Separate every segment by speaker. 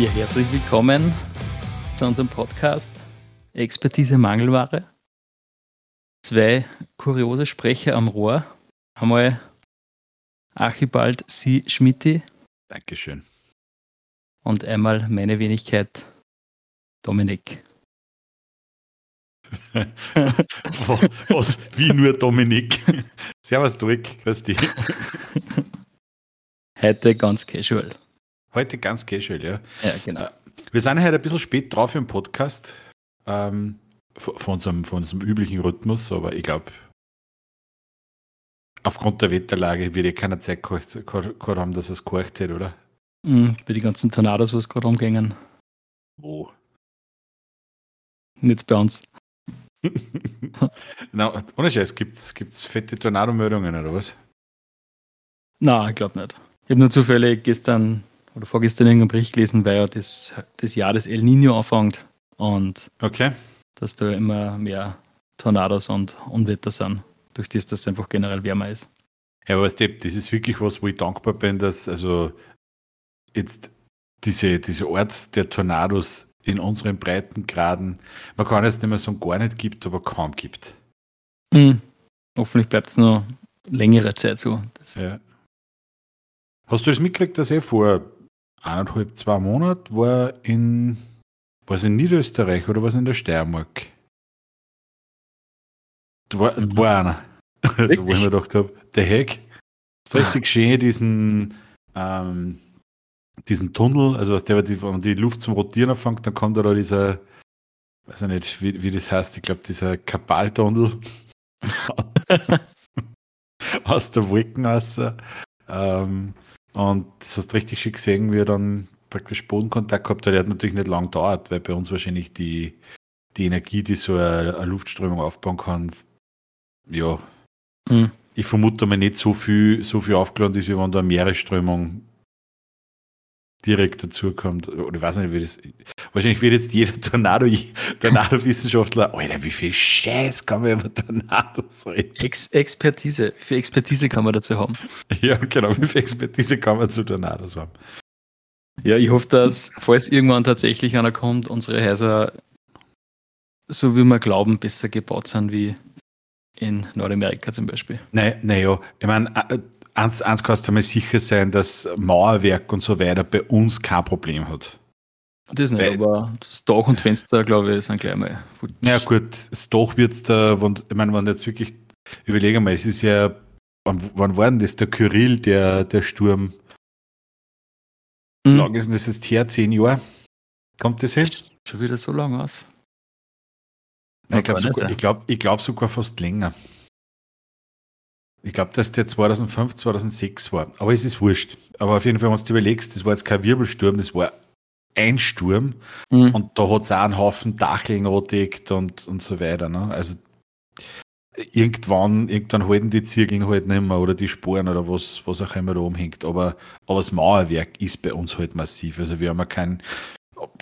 Speaker 1: Ja, herzlich willkommen zu unserem Podcast Expertise Mangelware. Zwei kuriose Sprecher am Rohr. Einmal Archibald C. Schmitti
Speaker 2: Dankeschön.
Speaker 1: und einmal meine Wenigkeit Dominik.
Speaker 2: Was? Wie nur Dominik? Servus, Dirk. Grüß dich.
Speaker 1: Heute ganz casual.
Speaker 2: Heute ganz casual, ja.
Speaker 1: Ja, genau.
Speaker 2: Wir sind heute ein bisschen spät drauf im Podcast. Ähm, von, unserem, von unserem üblichen Rhythmus, aber ich glaube, aufgrund der Wetterlage wird eh keiner Zeit gehabt, haben, dass es gekocht hätte, oder?
Speaker 1: Mhm, bei den ganzen Tornados, was gerade umgängen.
Speaker 2: Wo?
Speaker 1: Nicht bei uns.
Speaker 2: Na, ohne Scheiß, gibt es fette Tornadomeldungen oder was?
Speaker 1: Na, ich glaube nicht. Ich habe nur zufällig gestern oder vorgestern irgendeinen Bericht gelesen, weil ja das, das Jahr des El Nino anfängt und
Speaker 2: Okay.
Speaker 1: dass da immer mehr Tornados und Unwetter sind, durch das das einfach generell wärmer ist.
Speaker 2: Ja, aber weißt du, das ist wirklich was, wo ich dankbar bin, dass also jetzt diese, diese Art der Tornados in unseren Breitengraden, man kann jetzt nicht mehr sagen, gar nicht gibt, aber kaum gibt.
Speaker 1: Mhm. Hoffentlich bleibt es noch längere Zeit so. Das,
Speaker 2: Ja. Hast du das mitgekriegt, dass er vor eineinhalb, zwei Monaten war in, war es in Niederösterreich oder was in der Steiermark? Da war, da war einer, da wo ich mir gedacht habe, der Heck, ist richtig schön diesen, ähm, diesen Tunnel, also was der, wenn die Luft zum Rotieren anfängt, dann kommt da, da dieser, weiß ich nicht, wie, wie das heißt, ich glaube, dieser Kapaltunnel aus der Wolken raus. Ähm, und das hast du richtig schön gesehen, wie er dann praktisch Bodenkontakt gehabt hat. Der hat natürlich nicht lang gedauert, weil bei uns wahrscheinlich die, die Energie, die so eine, eine Luftströmung aufbauen kann, ja,
Speaker 1: Mhm.
Speaker 2: ich vermute mal nicht so viel, so viel aufgeladen ist, wie wenn da eine Meeresströmung direkt dazukommt. Oder ich weiß nicht, wie das. Wahrscheinlich wird jetzt jeder Tornado, Tornado-Wissenschaftler, Alter, wie viel Scheiß kann man über Tornados reden?
Speaker 1: Ex Expertise. Wie viel Expertise kann man dazu haben?
Speaker 2: Ja, genau, wie viel Expertise kann man zu Tornados haben?
Speaker 1: Ja, ich hoffe, dass, falls irgendwann tatsächlich einer kommt, unsere Häuser, so wie wir glauben, besser gebaut sind wie in Nordamerika zum Beispiel.
Speaker 2: Nein, naja, ich meine, äh, eins, eins kannst du mal sicher sein, dass Mauerwerk und so weiter bei uns kein Problem hat.
Speaker 1: Das nicht,
Speaker 2: Weil-
Speaker 1: aber das Dach und Fenster, glaube ich, sind gleich mal futsch.
Speaker 2: Ja gut, das Doch wird's da, wenn, ich meine, wenn jetzt wirklich, überlege mal, es ist ja, wann, wann war denn das, der Kyrill, der, der Sturm? Wie
Speaker 1: Mhm.
Speaker 2: lang ist denn das jetzt her? Zehn Jahre? Kommt das hin?
Speaker 1: Schon wieder so lang aus.
Speaker 2: Nein, ich glaube sogar, ich glaub, ich glaub sogar fast länger. Ich glaube, dass der 2005, 2006 war. Aber es ist wurscht. Aber auf jeden Fall, wenn du dir überlegst, das war jetzt kein Wirbelsturm, das war ein Sturm.
Speaker 1: Mhm.
Speaker 2: Und da hat es auch einen Haufen Dacheln angedeckt und, und so weiter. Ne? Also irgendwann, irgendwann halten die Zirkeln halt nicht mehr oder die Sporen oder was, was auch immer da umhängt. Aber, aber das Mauerwerk ist bei uns halt massiv. Also wir haben ja kein,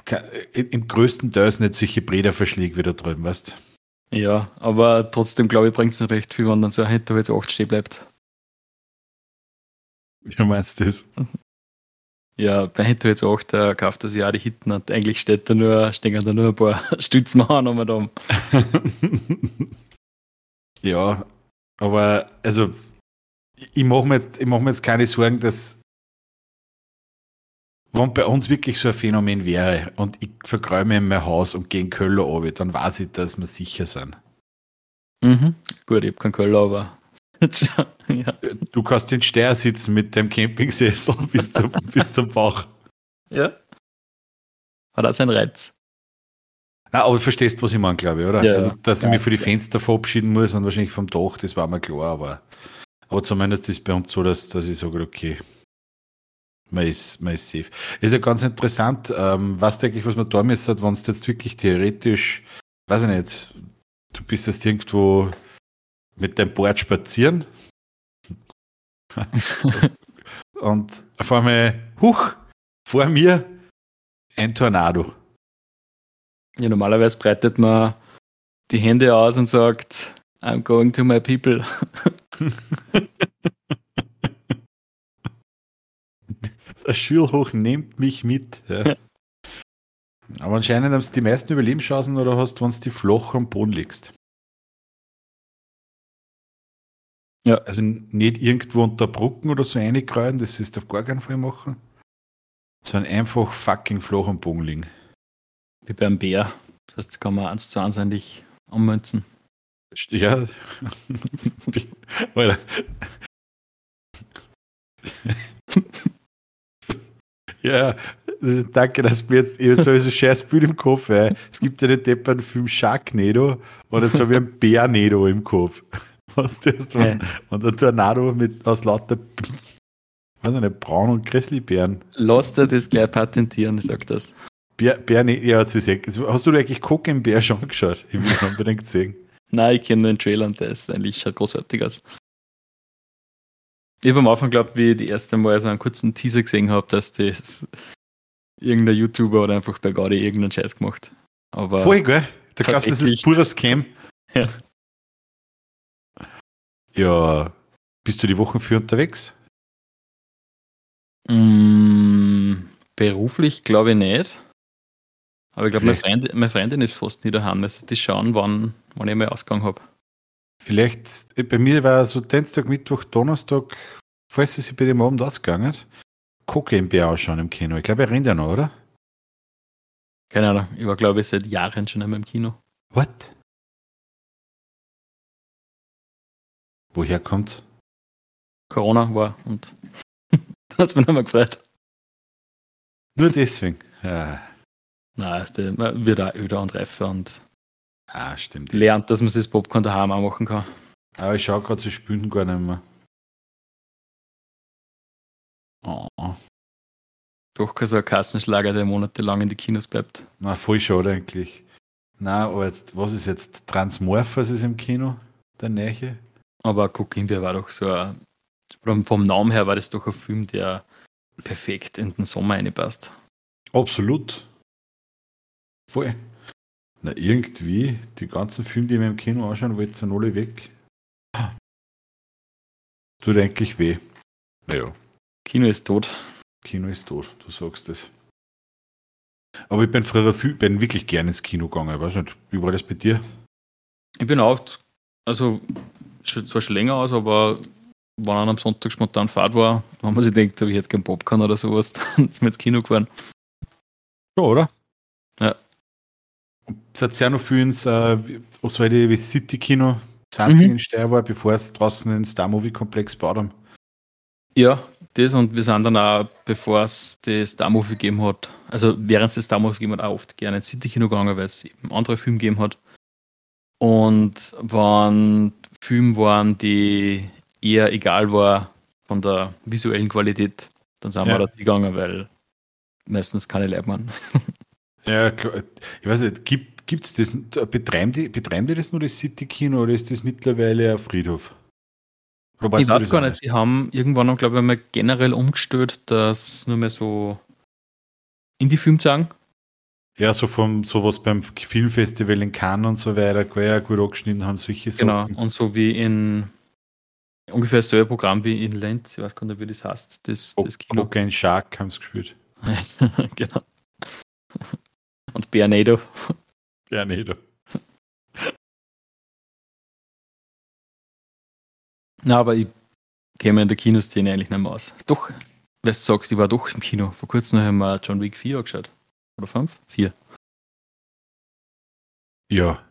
Speaker 2: kein im größten Teil nicht solche Brederverschläge wie da drüben, weißt
Speaker 1: Ja, aber trotzdem, glaube ich, bringt es nicht recht viel, wenn dann so ein Hinter jetzt 8 stehen bleibt.
Speaker 2: Wie meinst du das?
Speaker 1: Ja, bei Hinter jetzt 8 äh, kauft er sich auch die Hitten und eigentlich steht da nur, stehen da nur ein paar Stützen an um und um.
Speaker 2: ja, aber also ich mache mir, jetzt- ich mach mir jetzt keine Sorgen, dass wenn bei uns wirklich so ein Phänomen wäre und ich vergräume in mein Haus und gehe in Köln runter, dann weiß ich, dass wir sicher sind.
Speaker 1: Mhm. Gut, ich habe keinen Köller, aber. ja.
Speaker 2: Du kannst in Steyr sitzen mit dem Campingsessel bis zum, bis zum Bauch.
Speaker 1: ja. Hat auch seinen Reiz.
Speaker 2: Na, aber du verstehst, was ich meine, glaube ich, oder?
Speaker 1: Ja,
Speaker 2: also, dass ich
Speaker 1: ja,
Speaker 2: mich für die. Fenster verabschieden muss und wahrscheinlich vom Dach, das war mir klar, aber, aber zumindest ist bei uns so, dass, dass ich sage, okay, man ist, man ist safe. Ist ja ganz interessant, ähm, weißt du eigentlich, was man da müsste, wenn es jetzt wirklich theoretisch, weiß ich nicht, du bist jetzt irgendwo mit deinem Board spazieren und auf einmal, huch, vor mir ein Tornado.
Speaker 1: Ja, normalerweise breitet man die Hände aus und sagt, I'm going to my people.
Speaker 2: Der Schulhoch nimmt mich mit. Ja. Aber anscheinend haben es die meisten Überlebenschancen oder hast, wenn du die flach am Boden legst. Ja. Also nicht irgendwo unter Brücken oder so reinkreuen, das ist auf gar keinen Fall machen. Sondern einfach fucking flach am Boden liegen.
Speaker 1: Wie beim Bär. Das heißt, das kann man eins zu eins eigentlich ummünzen.
Speaker 2: Ja. ja, danke, dass du mir jetzt ich so ein scheiß Bild im Kopf. Ey. Es gibt ja den depperten Film Sharknado oder so wie ein Bärnado im Kopf. Was das wenn, wenn der Tornado mit, aus lauter weiß nicht, Braun- und Grizzlybären.
Speaker 1: Lass dir das gleich patentieren, ich sag das.
Speaker 2: Bär, Bär, ja, das ist Hast du eigentlich Cook im Bär schon geschaut? Ich will es unbedingt sehen.
Speaker 1: Nein, ich kenne nur den Trailer und der ist eigentlich schaut großartig aus. Ich habe am Anfang geglaubt, wie ich die erste Mal so einen kurzen Teaser gesehen habe, dass das irgendein YouTuber oder einfach bei Gaudi irgendeinen Scheiß gemacht. Aber
Speaker 2: Voll, gell? Da glaubst du, das ist purer Scam.
Speaker 1: Ja.
Speaker 2: Ja, bist du die Wochen für unterwegs?
Speaker 1: Mm, beruflich glaube ich nicht. Aber ich glaube, meine, Freund, meine Freundin ist fast nie daheim. Also die schauen, wann, wann ich mal Ausgang habe.
Speaker 2: Vielleicht, bei mir war so Dienstag, Mittwoch, Donnerstag, falls sie sich bei dem Abend ausgegangen hat, Cocaine ausschauen im Kino. Ich glaube, er rennt ja noch, oder?
Speaker 1: Keine Ahnung. Ich war, glaube ich, seit Jahren schon einmal im Kino.
Speaker 2: What? Woher kommt?
Speaker 1: Corona war und da hat es mich nochmal gefreut.
Speaker 2: Nur deswegen. Ja.
Speaker 1: Nein, man wird auch öder und reifer und
Speaker 2: ah, stimmt.
Speaker 1: lernt, dass man sich das Popcorn daheim auch machen kann.
Speaker 2: Aber ich schaue gerade, sie spülen gar nicht mehr.
Speaker 1: Oh. Doch kein so ein Kassenschlager, der monatelang in die Kinos bleibt.
Speaker 2: Na, voll schade eigentlich. Na, aber jetzt, was ist jetzt? Transmorphos ist im Kino, der Näche.
Speaker 1: Aber Kokinbia war doch so ein, vom Namen her war das doch ein Film, der perfekt in den Sommer reinpasst.
Speaker 2: Absolut. Voll. Na, irgendwie, die ganzen Filme, die wir im Kino anschauen wollten, sind alle weg. Tut eigentlich weh. Naja.
Speaker 1: Kino ist tot.
Speaker 2: Kino ist tot, du sagst es. Aber ich bin früher viel, bin wirklich gerne ins Kino gegangen. Ich weiß nicht, wie war das bei dir?
Speaker 1: Ich bin auch, also zwar schon länger aus, aber wenn man am Sonntag spontan Fahrt war, wenn man sich denkt, ich hätte keinen Popcorn oder sowas, dann ist man ins Kino gefahren.
Speaker 2: Ja, oder?
Speaker 1: Ja.
Speaker 2: Ins äh, Oswaldi City Kino 20 mhm. in Steyr war, bevor es draußen den Star Movie Komplex gebaut haben?
Speaker 1: Ja, das und wir sind dann auch, bevor es das Star Movie gegeben hat, also während es das Star Movie gegeben hat, auch oft gerne ins City Kino gegangen, weil es eben andere Filme gegeben hat. Und wenn Filme waren, die eher egal war von der visuellen Qualität, dann sind ja. wir da gegangen, weil meistens keine waren.
Speaker 2: Ja, klar. Ich weiß nicht, gibt es das, betreiben die, betreiben die das nur das City-Kino oder ist das mittlerweile ein Friedhof?
Speaker 1: ich weiß gar nicht, sie haben irgendwann, glaube ich, einmal generell umgestellt, dass nur mehr so Indie-Film sagen.
Speaker 2: Ja, so vom sowas beim Filmfestival in Cannes und so weiter, ja gut angeschnitten haben, solche
Speaker 1: genau. Sachen. Genau, und so wie in ungefähr dasselbe Programm wie in Lenz, ich weiß gar nicht, wie das heißt, das,
Speaker 2: das Kino. Cocaine Shark haben sie gespielt.
Speaker 1: genau. Und Bernado.
Speaker 2: Bernado.
Speaker 1: Na, aber ich käme in der Kinoszene eigentlich nicht mehr aus. Doch, weil du sagst, ich war doch im Kino. Vor kurzem haben wir John Wick 4 angeschaut. Oder 5? 4.
Speaker 2: Ja,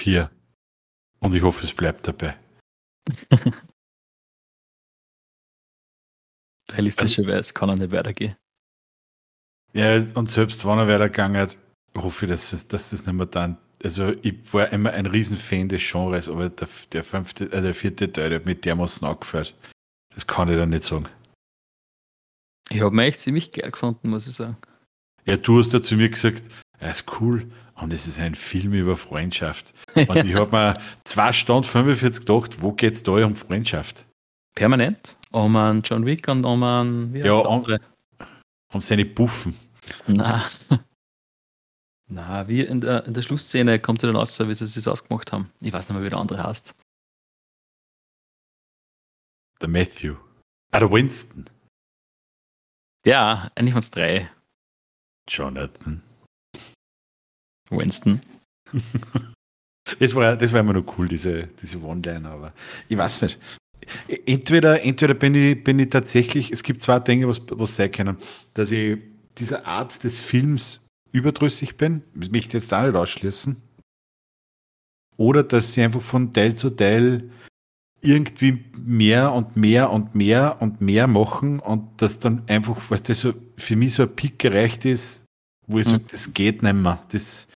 Speaker 2: 4. Und ich hoffe, es bleibt dabei.
Speaker 1: Realistischerweise kann er nicht weitergehen.
Speaker 2: Ja, und selbst wenn er weitergegangen hat, hoffe dass es, dass das nicht mehr dann. Also, ich war immer ein Riesenfan des Genres, aber der, der fünfte, äh, der vierte Teil hat mich dermaßen angefällt. Das kann ich dann nicht sagen.
Speaker 1: Ich habe mich echt ziemlich geil gefunden, muss ich sagen.
Speaker 2: Ja, du hast ja zu mir gesagt, er ist cool und es ist ein Film über Freundschaft. Und ich habe mir zwei Stunden 45 gedacht, wo geht es da um Freundschaft?
Speaker 1: Permanent? Um einen John Wick und um einen,
Speaker 2: wie ja, um, um seine Buffen.
Speaker 1: Na. Na, wie in der, in der Schlussszene kommt er dann raus, wie sie es ausgemacht haben. Ich weiß nicht mehr, wie der andere heißt.
Speaker 2: Der Matthew. Ah, der Winston.
Speaker 1: Ja, eigentlich waren es drei.
Speaker 2: Jonathan.
Speaker 1: Winston.
Speaker 2: das, war, das war immer noch cool, diese, diese One-Liner, aber ich weiß nicht. Entweder, entweder bin, ich, bin ich tatsächlich, es gibt zwei Dinge, was, was sein können, dass ich dieser Art des Films überdrüssig bin, das möchte ich jetzt auch nicht ausschließen. Oder dass sie einfach von Teil zu Teil irgendwie mehr und mehr und mehr und mehr machen und das dann einfach, was das so für mich so ein Pick gereicht ist, wo ich mhm. sage, das geht nicht mehr. Das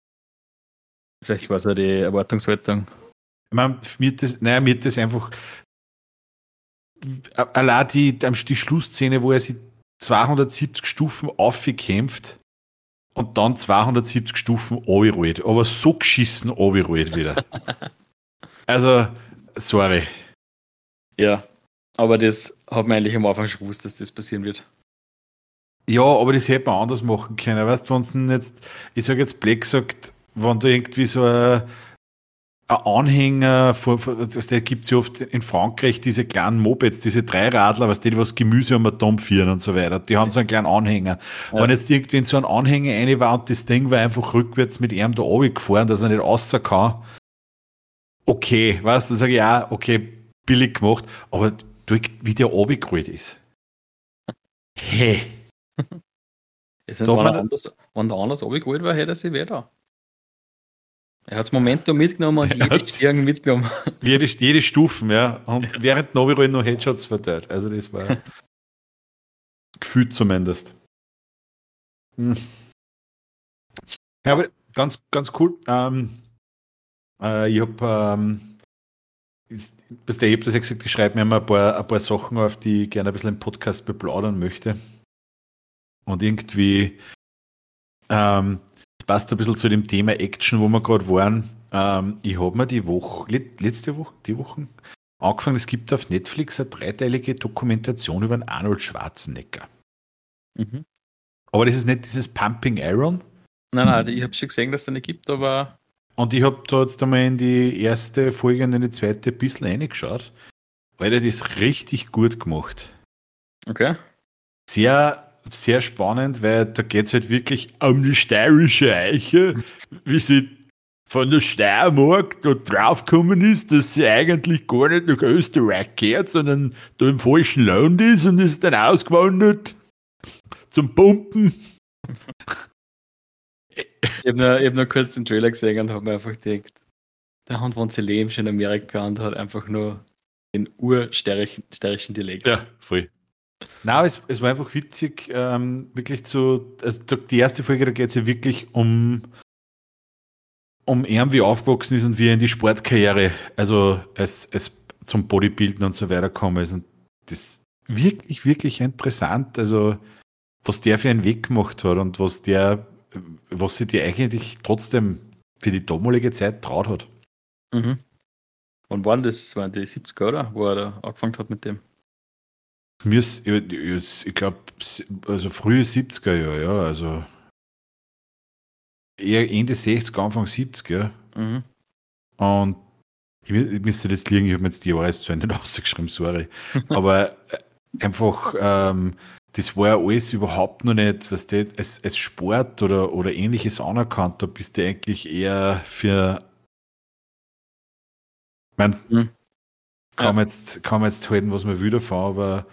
Speaker 1: Vielleicht war es ja die Erwartungshaltung.
Speaker 2: Ich meine, mir das, naja, mir das einfach allein die, die Schlussszene, wo er sich 270 Stufen aufgekämpft und dann 270 Stufen runterrollt. Aber so geschissen runterrollt wieder. also, sorry.
Speaker 1: Ja, aber das hat man eigentlich am Anfang schon gewusst, dass das passieren wird.
Speaker 2: Ja, aber das hätte man anders machen können. Weißt du, wenn jetzt, ich sage jetzt Black sagt, wenn du irgendwie so ein Anhänger, vor, der gibt es ja oft in Frankreich diese kleinen Mopeds, diese Dreiradler, was die was Gemüse am Atom führen und so weiter. Die haben so einen kleinen Anhänger. Ja. Wenn jetzt irgendwie in so einen Anhänger eine war und das Ding war einfach rückwärts mit ihm da gefahren, dass er nicht raus kann, okay, weißt du, dann sage ich ja, okay, billig gemacht, aber wie der runtergerollt ist. Hey.
Speaker 1: Ist, wenn, er anders, wenn der anders runtergerollt war, hätte er sich wieder. Er hat das Momentum mitgenommen und jede Stirn mitgenommen.
Speaker 2: Jede, jede Stufen, ja. Und während Novirollen noch Headshots verteilt. Also das war gefühlt zumindest. Hm. Ja, aber ganz, ganz cool. Ähm, äh, ich habe ähm, ist, bis der, habe das ja gesagt, ich schreibe mir immer ein paar, ein paar Sachen auf, die ich gerne ein bisschen im Podcast beplaudern möchte. Und irgendwie, ähm, passt ein bisschen zu dem Thema Action, wo wir gerade waren. Ähm, ich habe mir die Woche, letzte Woche, die Woche, angefangen, es gibt auf Netflix eine dreiteilige Dokumentation über einen Arnold Schwarzenegger. Mhm. Aber das ist nicht dieses Pumping Iron.
Speaker 1: Nein, nein, ich habe schon gesehen, dass es da nicht gibt, aber
Speaker 2: und ich habe da jetzt einmal in die erste Folge und in die zweite ein bisschen reingeschaut. Weil das ist richtig gut gemacht.
Speaker 1: Okay.
Speaker 2: Sehr, sehr spannend, weil da geht es halt wirklich um die steirische Eiche, wie sie von der Steiermark da draufgekommen ist, dass sie eigentlich gar nicht nach Österreich gehört, sondern da im falschen Land ist und ist dann ausgewandert zum Pumpen.
Speaker 1: Ich habe nur, hab nur kurz den Trailer gesehen und habe mir einfach gedacht, der wohnt sein Leben schon in Amerika und hat einfach nur den ursterischen Dialekt.
Speaker 2: Ja, voll. Nein, es, es war einfach witzig, ähm, wirklich zu, also die erste Folge, da geht es ja wirklich um, um ihn, wie er aufgewachsen ist und wie er in die Sportkarriere, also es, es zum Bodybuilden und so weiter gekommen ist. Und das wirklich, wirklich interessant, also was der für einen Weg gemacht hat und was der was sie dir eigentlich trotzdem für die damalige Zeit traut hat.
Speaker 1: Mhm. Wann waren das? Das waren die 70er, oder? Wo er da angefangen hat mit dem?
Speaker 2: Ich glaube, also frühe 70er Jahre, ja, also eher Ende 60er, Anfang 70er. Mhm. Und ich, müsste das liegen, ich habe mir jetzt die Jahreszahl nicht ausgeschrieben, sorry. Aber äh, einfach ähm, das war ja alles überhaupt noch nicht, was du, als, als Sport oder, oder ähnliches anerkannt. Da bist du eigentlich eher für. Ich meine, mhm. Kann, man jetzt, kann man jetzt halten, was man will davon, aber.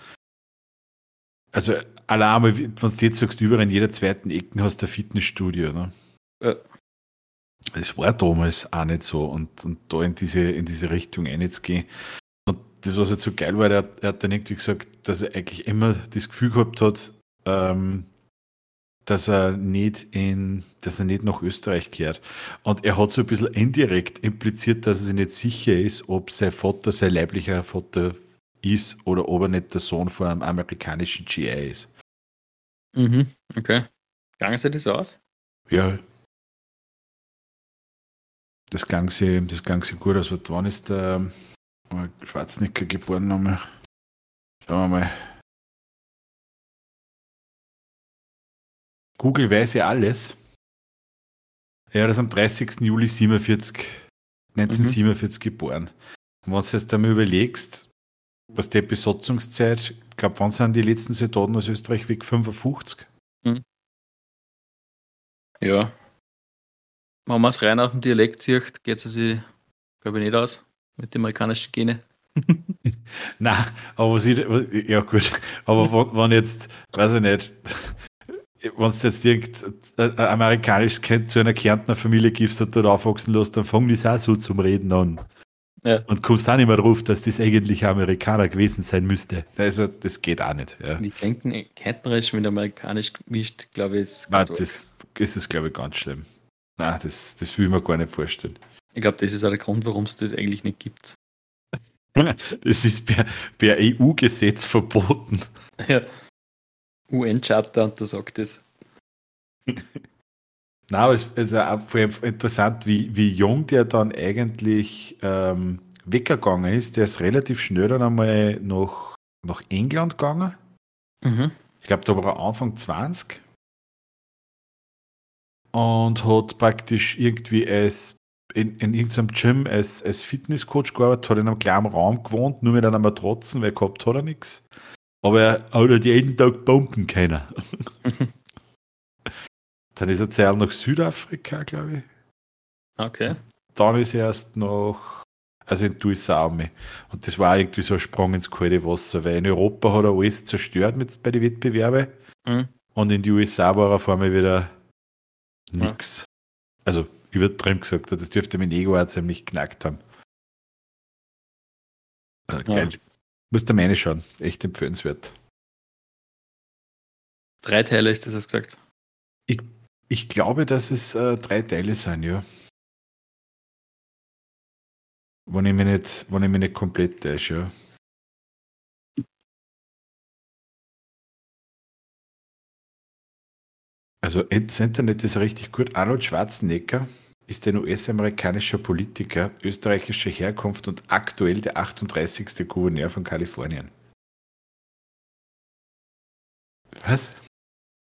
Speaker 2: Also, allein, wenn du jetzt sagst, überall in jeder zweiten Ecke hast du ein Fitnessstudio. Ne? Ja. Das war damals auch nicht so. Und, und da in diese, in diese Richtung einzugehen, das, was jetzt so geil war, er, er hat dann irgendwie gesagt, dass er eigentlich immer das Gefühl gehabt hat, ähm, dass er nicht in, dass er nicht nach Österreich kehrt. Und er hat so ein bisschen indirekt impliziert, dass er sich nicht sicher ist, ob sein Vater sein leiblicher Vater ist oder ob er nicht der Sohn von einem amerikanischen GI ist.
Speaker 1: Mhm, okay. Gangen Sie das aus?
Speaker 2: Ja. Das gang sie, das gang sie gut aus. Wann ist der, Schwarzenegger geboren nochmal. Schauen wir mal. Google weiß ja alles. Er ist am 30. Juli 47, 1947 mhm. geboren. Und wenn du jetzt einmal überlegst, was die Besatzungszeit, ich glaube, wann sind die letzten Soldaten aus Österreich weg? 55? Mhm.
Speaker 1: Ja. wenn man es rein auf dem Dialekt sieht, geht es sich, glaube ich, nicht aus mit den amerikanischen Gene.
Speaker 2: Nein, aber ich, ja gut, aber wenn jetzt, weiß ich nicht, wenn du jetzt irgendein amerikanisches Kind zu einer Kärntner Familie gibst und dort aufwachsen lässt, dann fangen die auch so zum Reden an. Ja. Und kommst auch nicht mehr drauf, dass das eigentlich Amerikaner gewesen sein müsste. Also, das geht auch nicht. Ja.
Speaker 1: Wie klingt ein Kärntnerisch mit amerikanisch gemischt, glaube ich, ist
Speaker 2: Nein, das, das ist, glaube ich, ganz schlimm. Nein, das, das will ich mir gar nicht vorstellen.
Speaker 1: Ich glaube, das ist auch der Grund, warum es das eigentlich nicht gibt.
Speaker 2: Das ist per, per EU-Gesetz verboten.
Speaker 1: Ja. UN-Charter und da sagt es.
Speaker 2: Na, aber es ist auch interessant, wie, wie jung der dann eigentlich ähm, weggegangen ist. Der ist relativ schnell dann einmal nach, nach England gegangen. Mhm. Ich glaube, da war er Anfang 20. Und hat praktisch irgendwie als in, in irgendeinem Gym als, als Fitnesscoach gearbeitet, hat in einem kleinen Raum gewohnt, nur mit einer Matratzen, weil gehabt hat er nichts. Aber er hat halt jeden Tag bomben können. Dann ist er zuerst nach Südafrika, glaube ich.
Speaker 1: Okay.
Speaker 2: Dann ist er erst noch, also in die USA Und das war irgendwie so ein Sprung ins kalte Wasser, weil in Europa hat er alles zerstört mit, bei den Wettbewerben. Mhm. Und in die USA war er vor allem wieder nix. Ja. Also übertrieben gesagt, das dürfte mein Ego auch ziemlich knackt haben. Äh, geil. Muss der meine schauen. Echt empfehlenswert.
Speaker 1: Drei Teile ist das, hast du gesagt?
Speaker 2: Ich, ich glaube, dass es äh, drei Teile sind, ja. Wenn ich mich nicht, wenn ich mich nicht komplett täusche, ja. Also das Internet ist richtig gut. Arnold Schwarzenegger ist ein US-amerikanischer Politiker österreichischer Herkunft und aktuell der 38. Gouverneur von Kalifornien. Was?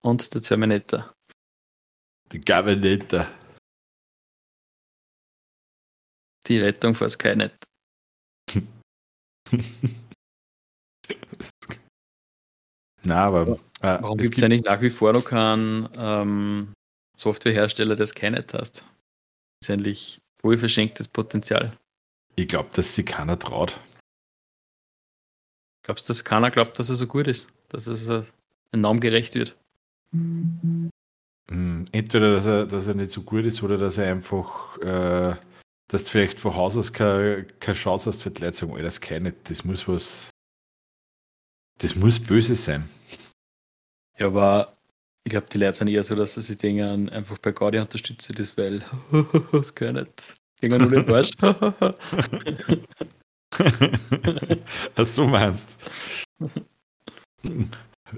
Speaker 1: Und der Terminator.
Speaker 2: Der Terminator.
Speaker 1: Die Rettung vor Skynet.
Speaker 2: Na, aber.
Speaker 1: Äh, Warum gibt es eigentlich nach wie vor noch keinen ähm, Softwarehersteller, der Skynet hast? letztendlich wohl verschenktes Potenzial.
Speaker 2: Ich glaube, dass sie keiner traut.
Speaker 1: Glaubst du, dass keiner glaubt, dass er so gut ist? Dass es äh, ein Namen gerecht wird?
Speaker 2: Hm, entweder, dass er, dass er nicht so gut ist oder dass er einfach, äh, dass du vielleicht von Haus aus keine, keine Chance hast für die Leute sagen, das kann nicht, das muss was, das muss böse sein.
Speaker 1: Ja, aber ich glaube, die Leute sind eher so, dass sie sich denken, einfach bei Gaudi unterstütze ich das, weil das kann nicht. Gehen nur den Arsch.
Speaker 2: Was du meinst.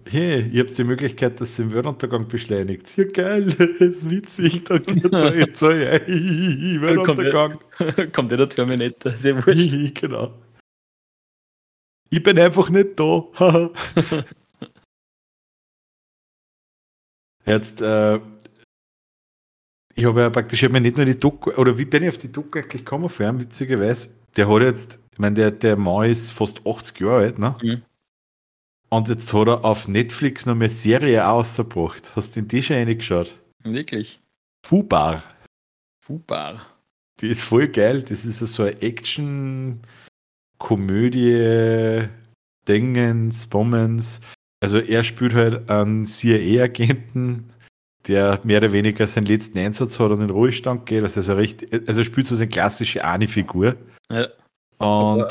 Speaker 2: Hey, ihr habt die Möglichkeit, dass sie den Weltuntergang beschleunigt. Ja, geil, das ist witzig, dann geht es so, hey, Weltuntergang.
Speaker 1: Kommt ja der Terminator, sehr wurscht.
Speaker 2: genau. Ich bin einfach nicht da. Jetzt, äh, ich habe ja praktisch, ich habe mir nicht nur die Doku, oder wie bin ich auf die Doku eigentlich gekommen vorher, witzigerweise? Der hat jetzt, ich meine, der, der Mann ist fast 80 Jahre alt, ne? Mhm. Und jetzt hat er auf Netflix noch eine Serie ausgebracht. Hast du in die schon reingeschaut?
Speaker 1: Wirklich?
Speaker 2: Fubar.
Speaker 1: Fubar.
Speaker 2: Die ist voll geil. Das ist so eine Action-Komödie, Dingens, Bombens. Also er spielt halt einen CIA-Agenten, der mehr oder weniger seinen letzten Einsatz hat und in den Ruhestand geht. Also, er richtig, also spielt so seine klassische Ani-Figur.
Speaker 1: Ja. Und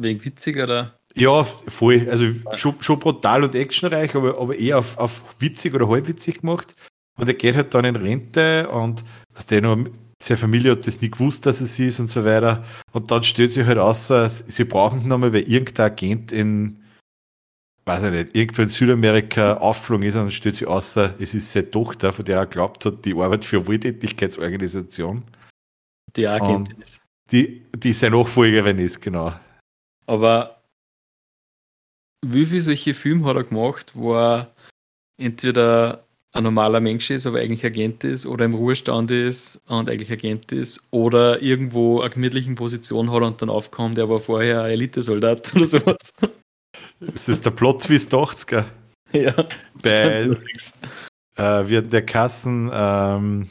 Speaker 1: wegen witzig oder?
Speaker 2: Ja, voll. Also schon, schon brutal und actionreich, aber, aber eher auf, auf witzig oder halbwitzig gemacht. Und er geht halt dann in Rente und was der noch seine Familie hat das nicht gewusst, dass es ist und so weiter. Und dann stellt sich halt aus, sie brauchen nochmal, weil irgendein Agent in, weiß ich nicht, irgendwo in Südamerika aufflogen ist und dann stellt sich außer, es ist seine Tochter, von der er glaubt hat, die arbeitet für eine Wohltätigkeitsorganisation.
Speaker 1: Die Agentin ist.
Speaker 2: Die, die seine Nachfolgerin ist, genau.
Speaker 1: Aber wie viele solche Filme hat er gemacht, wo er entweder ein normaler Mensch ist, aber eigentlich Agent ist, oder im Ruhestand ist und eigentlich Agent ist, oder irgendwo eine gemütliche Position hat und dann aufkommt, der war vorher Elitesoldat oder sowas.
Speaker 2: Das ist der Plot-Twist 80er.
Speaker 1: Ja.
Speaker 2: Bei, äh, wird der Kassen, ähm,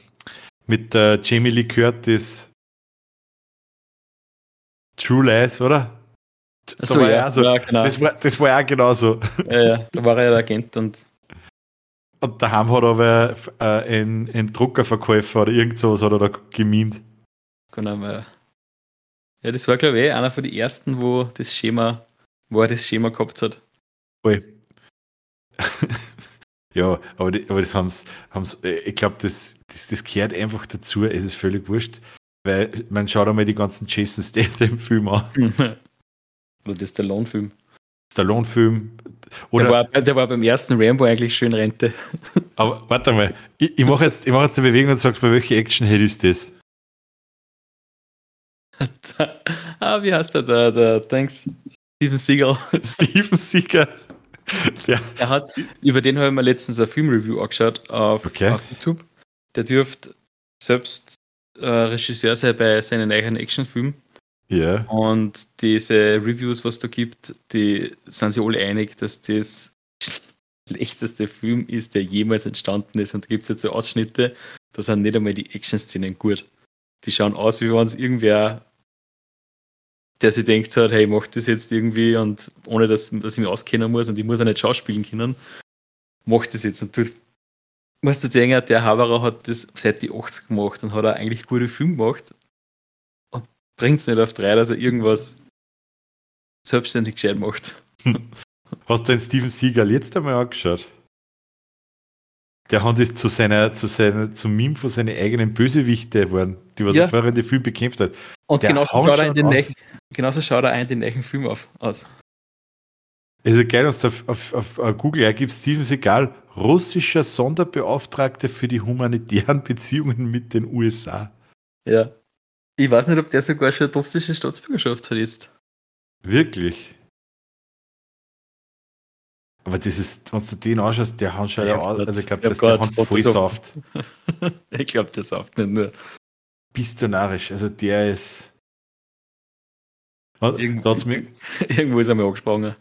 Speaker 2: mit der Jamie Lee Curtis. True Lies, oder?
Speaker 1: Da so, ja,
Speaker 2: so, ja, genau. Das war, das war ja genauso.
Speaker 1: Ja, ja, da war er ja der Agent und.
Speaker 2: Und daheim hat aber äh, ein, ein Druckerverkäufer oder irgend sowas hat er da gemimt.
Speaker 1: Genau, ja. Ja, das war, glaube ich, einer von den ersten, wo das Schema, wo er das Schema gehabt hat.
Speaker 2: Voll. ja, aber, die, aber das haben sie, äh, ich glaube, das, das, das gehört einfach dazu, es ist völlig wurscht, weil man schaut einmal die ganzen Jason Statham-Filme an.
Speaker 1: Oder das Stallone-Film.
Speaker 2: Stallone-Film.
Speaker 1: Der war, der war beim ersten Rambo eigentlich schön Rente.
Speaker 2: Aber warte mal, ich, ich mache jetzt, mach jetzt eine Bewegung und sagst, bei welcher action head ist das?
Speaker 1: ah, wie heißt der? Der Thanks. Steven Seagal.
Speaker 2: Steven Seagal.
Speaker 1: Der. der hat, über den habe ich mir letztens ein Filmreview angeschaut auf, okay. auf YouTube. Der dürfte selbst äh, Regisseur sein bei seinen eigenen Actionfilmen.
Speaker 2: Ja.
Speaker 1: Und diese Reviews, was da gibt, die sind sich alle einig, dass das schlechteste Film ist, der jemals entstanden ist. Und da gibt es jetzt so Ausschnitte, da sind nicht einmal die Action-Szenen gut. Die schauen aus, wie wenn es irgendwer, der sich denkt, hat, hey, ich mach das jetzt irgendwie und ohne dass, dass ich mich auskennen muss und ich muss auch nicht schauspielen können, macht das jetzt. Und du musst dir denken, der Haberer hat das seit die 80 gemacht und hat auch eigentlich gute Filme gemacht bringt es nicht auf drei, dass er irgendwas selbstständig gescheit macht.
Speaker 2: Hast du den Steven Seagal jetzt einmal angeschaut? Der hat es zu seiner, zu seiner, zum Meme von seinen eigenen Bösewichte waren, die was ja. er vorher in den Film bekämpft hat.
Speaker 1: Und genauso schaut, er in den neuen, genauso schaut er in den neuen Film auf, aus.
Speaker 2: Also geil, dass du auf, auf, auf Google eingibst, Steven Seagal, russischer Sonderbeauftragter für die humanitären Beziehungen mit den USA.
Speaker 1: Ja. Ich weiß nicht, ob der sogar schon eine russische Staatsbürgerschaft hat jetzt.
Speaker 2: Wirklich? Aber das ist, wenn du den anschaust, der hat schon ja aus. Also ich glaube,
Speaker 1: das der hat voll Saft. ich glaube, der Saft nicht nur.
Speaker 2: Narrisch. Also der ist.
Speaker 1: Irgendwo, irgendwo ist er mir angesprungen.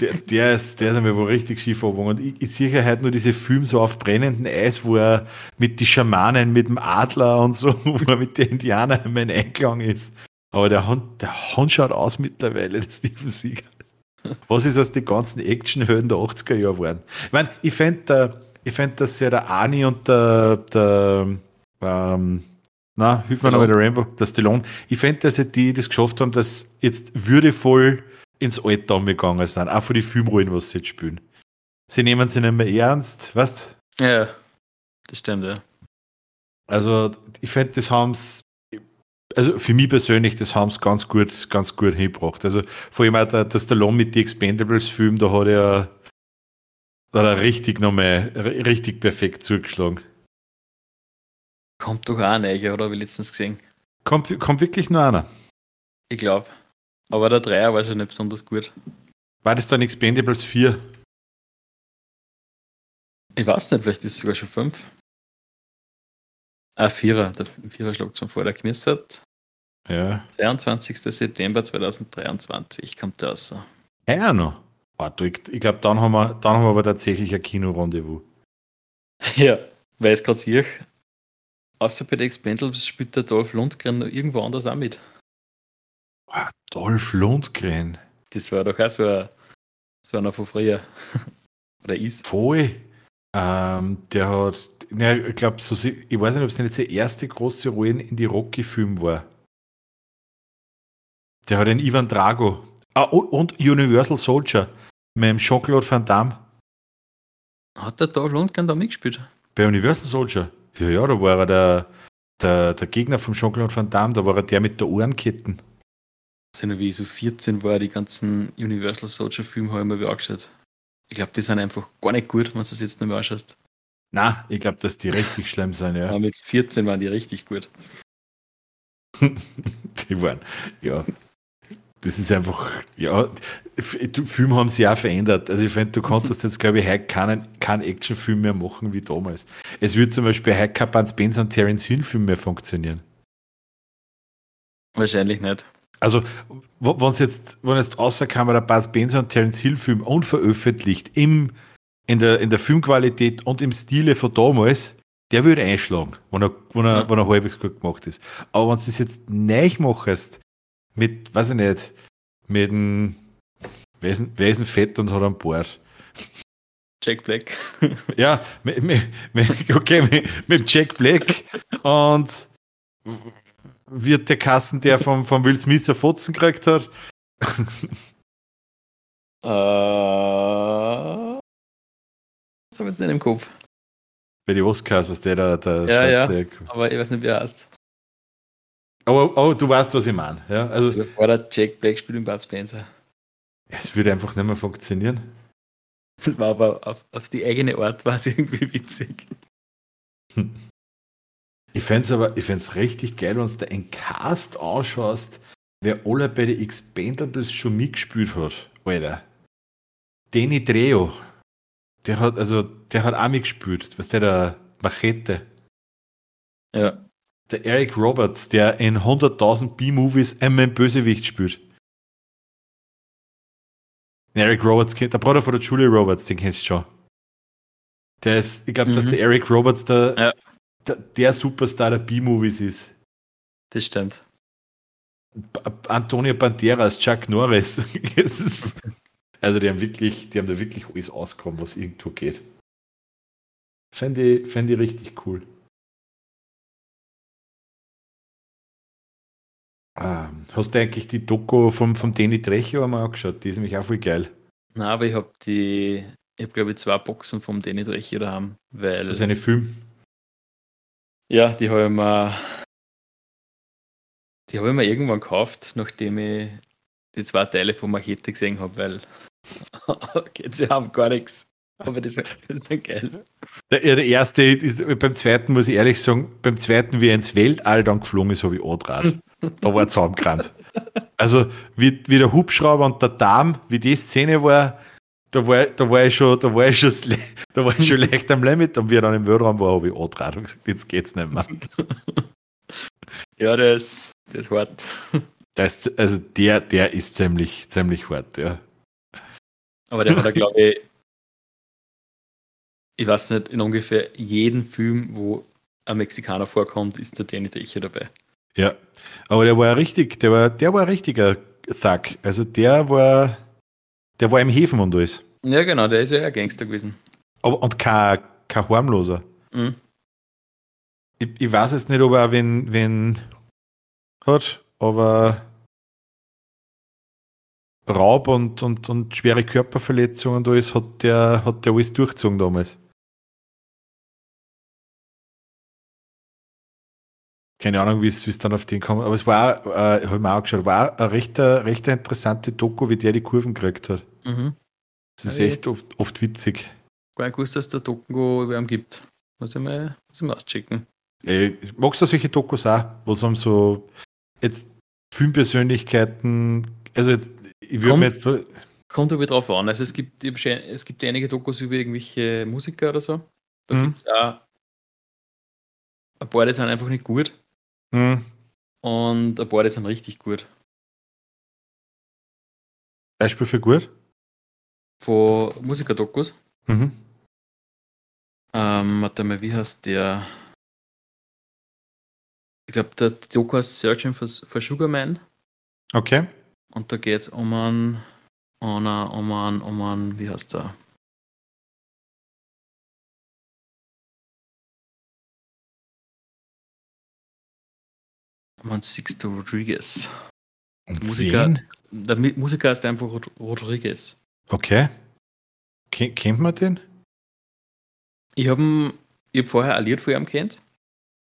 Speaker 2: Der, der, ist, der ist mir wohl richtig schief Und ich, ich sehe halt nur diese Filme so auf brennendem Eis, wo er mit den Schamanen, mit dem Adler und so, wo er mit den Indianern in meinem Einklang ist. Aber der Hund, der Hund schaut aus mittlerweile, der Steven Seagal. Was ist aus den ganzen Actionhelden der 80er Jahre geworden? Ich meine, ich fände, ich fänd, dass ja der Ani und der, der ähm, na, hilf mir nochmal der Rainbow, der Stallone. Ich fände, dass die das geschafft haben, dass jetzt würdevoll ins Alter umgegangen sind, auch für die Filmrollen, was sie jetzt spielen. Sie nehmen sie nicht mehr ernst, weißt
Speaker 1: du? Ja, das stimmt, ja.
Speaker 2: Also, ich finde, das haben sie, also für mich persönlich, das haben sie ganz gut, ganz gut hingebracht. Also, vor allem auch der, der Stallone mit den Expendables-Film, da hat er, da hat er richtig nochmal, richtig perfekt zugeschlagen.
Speaker 1: Kommt doch auch einer, oder? Wie letztens gesehen.
Speaker 2: Kommt, kommt wirklich nur einer?
Speaker 1: Ich glaube. Aber der Dreier war schon nicht besonders gut.
Speaker 2: War das dann Expendables 4?
Speaker 1: Ich weiß nicht, vielleicht ist es sogar schon 5. Ah, Vierer. Der Vierer schlagt zum vor der Knissert.
Speaker 2: Ja.
Speaker 1: 22. September 2023 kommt der raus.
Speaker 2: Ja, noch. Warte, ich, ich glaube, dann, haben wir, dann haben wir aber tatsächlich ein Kino-Rendezvous.
Speaker 1: Ja, weil es gerade sehe, außer bei den Expendables spielt der Dolph Lundgren noch irgendwo anders auch mit.
Speaker 2: Ah, Dolph Lundgren.
Speaker 1: Das war doch auch so ein, so einer von früher. Oder ist.
Speaker 2: Voll. Ähm, der hat, ja, ich glaube, so, ich weiß nicht, ob es nicht seine erste große Rolle in die Rocky-Film war. Der hat den Ivan Drago. Ah, und Universal Soldier mit dem Jean-Claude Van Damme.
Speaker 1: Hat der Dolph Lundgren da mitgespielt?
Speaker 2: Bei Universal Soldier? Ja, ja, da war er der, der, der Gegner von Jean-Claude Van Damme, da war er der mit der Ohrenketten
Speaker 1: sind wie ich so 14 war, die ganzen Universal Soldier Filme habe ich mir angeschaut. Ich glaube, die sind einfach gar nicht gut, wenn du es jetzt mehr anschaust.
Speaker 2: Na, ich glaube, dass die richtig schlimm sind, ja.
Speaker 1: Aber mit 14 waren die richtig gut.
Speaker 2: die waren, ja. Das ist einfach, ja, Filme haben sich auch verändert. Also ich finde, du konntest jetzt, glaube ich, heute keinen, keinen Actionfilm mehr machen wie damals. Es würde zum Beispiel heute kein Bud Spencer und Terence Hill Film mehr funktionieren.
Speaker 1: Wahrscheinlich nicht.
Speaker 2: Also, wenn es jetzt, wenn jetzt außer Kamera Buzz Benson und Terence Hill Film unveröffentlicht im, in, der, in der Filmqualität und im Stile von damals, der würde einschlagen, wenn er, wenn er,
Speaker 1: Ja.
Speaker 2: wenn er halbwegs gut gemacht ist. Aber wenn du das jetzt neu machst, mit, weiß ich nicht, mit dem, wer ist, wer fett und hat einen Bart?
Speaker 1: Jack Black.
Speaker 2: Ja, mit, mit, okay, mit, mit Jack Black und wird der Kassen, der vom, vom Will Smith ein Fotzen gekriegt hat.
Speaker 1: Äh, das habe ich jetzt nicht im Kopf.
Speaker 2: Bei den Oscars, was der da, der
Speaker 1: Ja, ja. Aber ich weiß nicht, wie er heißt.
Speaker 2: Aber, aber du weißt, was ich meine. Ja? Also,
Speaker 1: Bevor der Jack Black spielt in Bud Spencer.
Speaker 2: es würde einfach nicht mehr funktionieren.
Speaker 1: Das war aber auf, auf die eigene Art war es irgendwie witzig.
Speaker 2: Ich fände es aber, ich fänd's richtig geil, wenn du da einen Cast anschaust, wer alle bei den Expendables schon mitgespielt hat, Alter. Danny Trejo. Der hat, also, der hat auch mitgespielt. Was der da, Machete.
Speaker 1: Ja.
Speaker 2: Der Eric Roberts, der in 100.000 B-Movies einmal einen Bösewicht spielt. Eric Roberts, kennt- der Bruder von der Julia Roberts, den kennst du schon. Der ist, ich glaube, dass
Speaker 1: Mhm.
Speaker 2: der Eric Roberts der,
Speaker 1: Ja.
Speaker 2: Der, Superstar der B-Movies ist.
Speaker 1: Das stimmt.
Speaker 2: Antonio Banderas, Chuck Norris. Ist, also die haben wirklich, die haben da wirklich alles ausgekommen, was irgendwo geht. Fände ich, fänd ich richtig cool. Ähm, hast du eigentlich die Doku vom, vom Danny Trecho einmal angeschaut? Die ist nämlich auch voll geil.
Speaker 1: Na, aber ich habe die, ich habe glaube ich zwei Boxen vom Danny Drecher daheim, weil
Speaker 2: Das ist eine Film.
Speaker 1: Ja, die habe ich mir, die habe ich mir irgendwann gekauft, nachdem ich die zwei Teile von Machete gesehen habe, weil okay, sie haben gar nichts. Aber das, das ist ja geil.
Speaker 2: Der, ja, der erste ist, beim zweiten muss ich ehrlich sagen, beim zweiten, wie er ins Weltall dann geflogen ist, habe ich angetragen. Da war zusammengerannt. Also, wie, wie der Hubschrauber und der Darm, wie die Szene war, da war, da war ich schon, da war ich schon, da war ich schon leicht am Limit und wie er dann im Weltraum war, habe ich angetragen und gesagt, jetzt geht's nicht mehr.
Speaker 1: Ja, das, das ist hart.
Speaker 2: Das ist, also, der, der ist ziemlich, ziemlich hart, ja.
Speaker 1: Aber der hat glaube ich, ich weiß nicht, in ungefähr jedem Film, wo ein Mexikaner vorkommt, ist der Danny Drecher dabei.
Speaker 2: Ja. Aber der war ja richtig, der war, der war ein richtiger Thug. Also, der war, der war im Häfen und alles.
Speaker 1: Ja, genau, der ist ja ein Gangster gewesen.
Speaker 2: Aber, und kein, kein harmloser.
Speaker 1: Mhm.
Speaker 2: Ich, ich weiß jetzt nicht, ob er wen, wen hat, aber Raub und, und, und schwere Körperverletzungen da ist, hat der, hat der alles durchgezogen damals. Keine Ahnung, wie es es dann auf den kommt, aber es war, äh, habe ich mir auch geschaut, war eine recht, recht interessante Doku, wie der die Kurven gekriegt hat.
Speaker 1: Mhm.
Speaker 2: Das ist
Speaker 1: Ja,
Speaker 2: echt oft, oft witzig.
Speaker 1: Gar nicht gewusst, dass der Doku über ihn gibt. Muss ich mal, muss ich mal auschecken.
Speaker 2: Äh, magst du solche Dokus auch, wo es um so jetzt Filmpersönlichkeiten, also jetzt, ich würde mir jetzt,
Speaker 1: Kommt aber drauf an. Also es gibt, es gibt einige Dokus über irgendwelche Musiker oder so. Da
Speaker 2: Mhm.
Speaker 1: gibt es auch ein paar, die sind einfach nicht gut
Speaker 2: hm,
Speaker 1: und ein paar, die sind richtig gut.
Speaker 2: Beispiel für gut.
Speaker 1: Von Musikerdokus.
Speaker 2: Mhm.
Speaker 1: Ähm, warte mal, wie heißt der? Ich glaube, der Doku heißt Searching for, for Sugar Man.
Speaker 2: Okay.
Speaker 1: Und da geht es um einen, um einen, um einen, um einen, wie heißt der? Einen Sixto Rodriguez.
Speaker 2: Und
Speaker 1: Musiker.
Speaker 2: wen?
Speaker 1: Der Musiker ist einfach Rod Rodriguez.
Speaker 2: Okay. Ken, kennt man den?
Speaker 1: Ich habe hab vorher Lied von ihm kennt.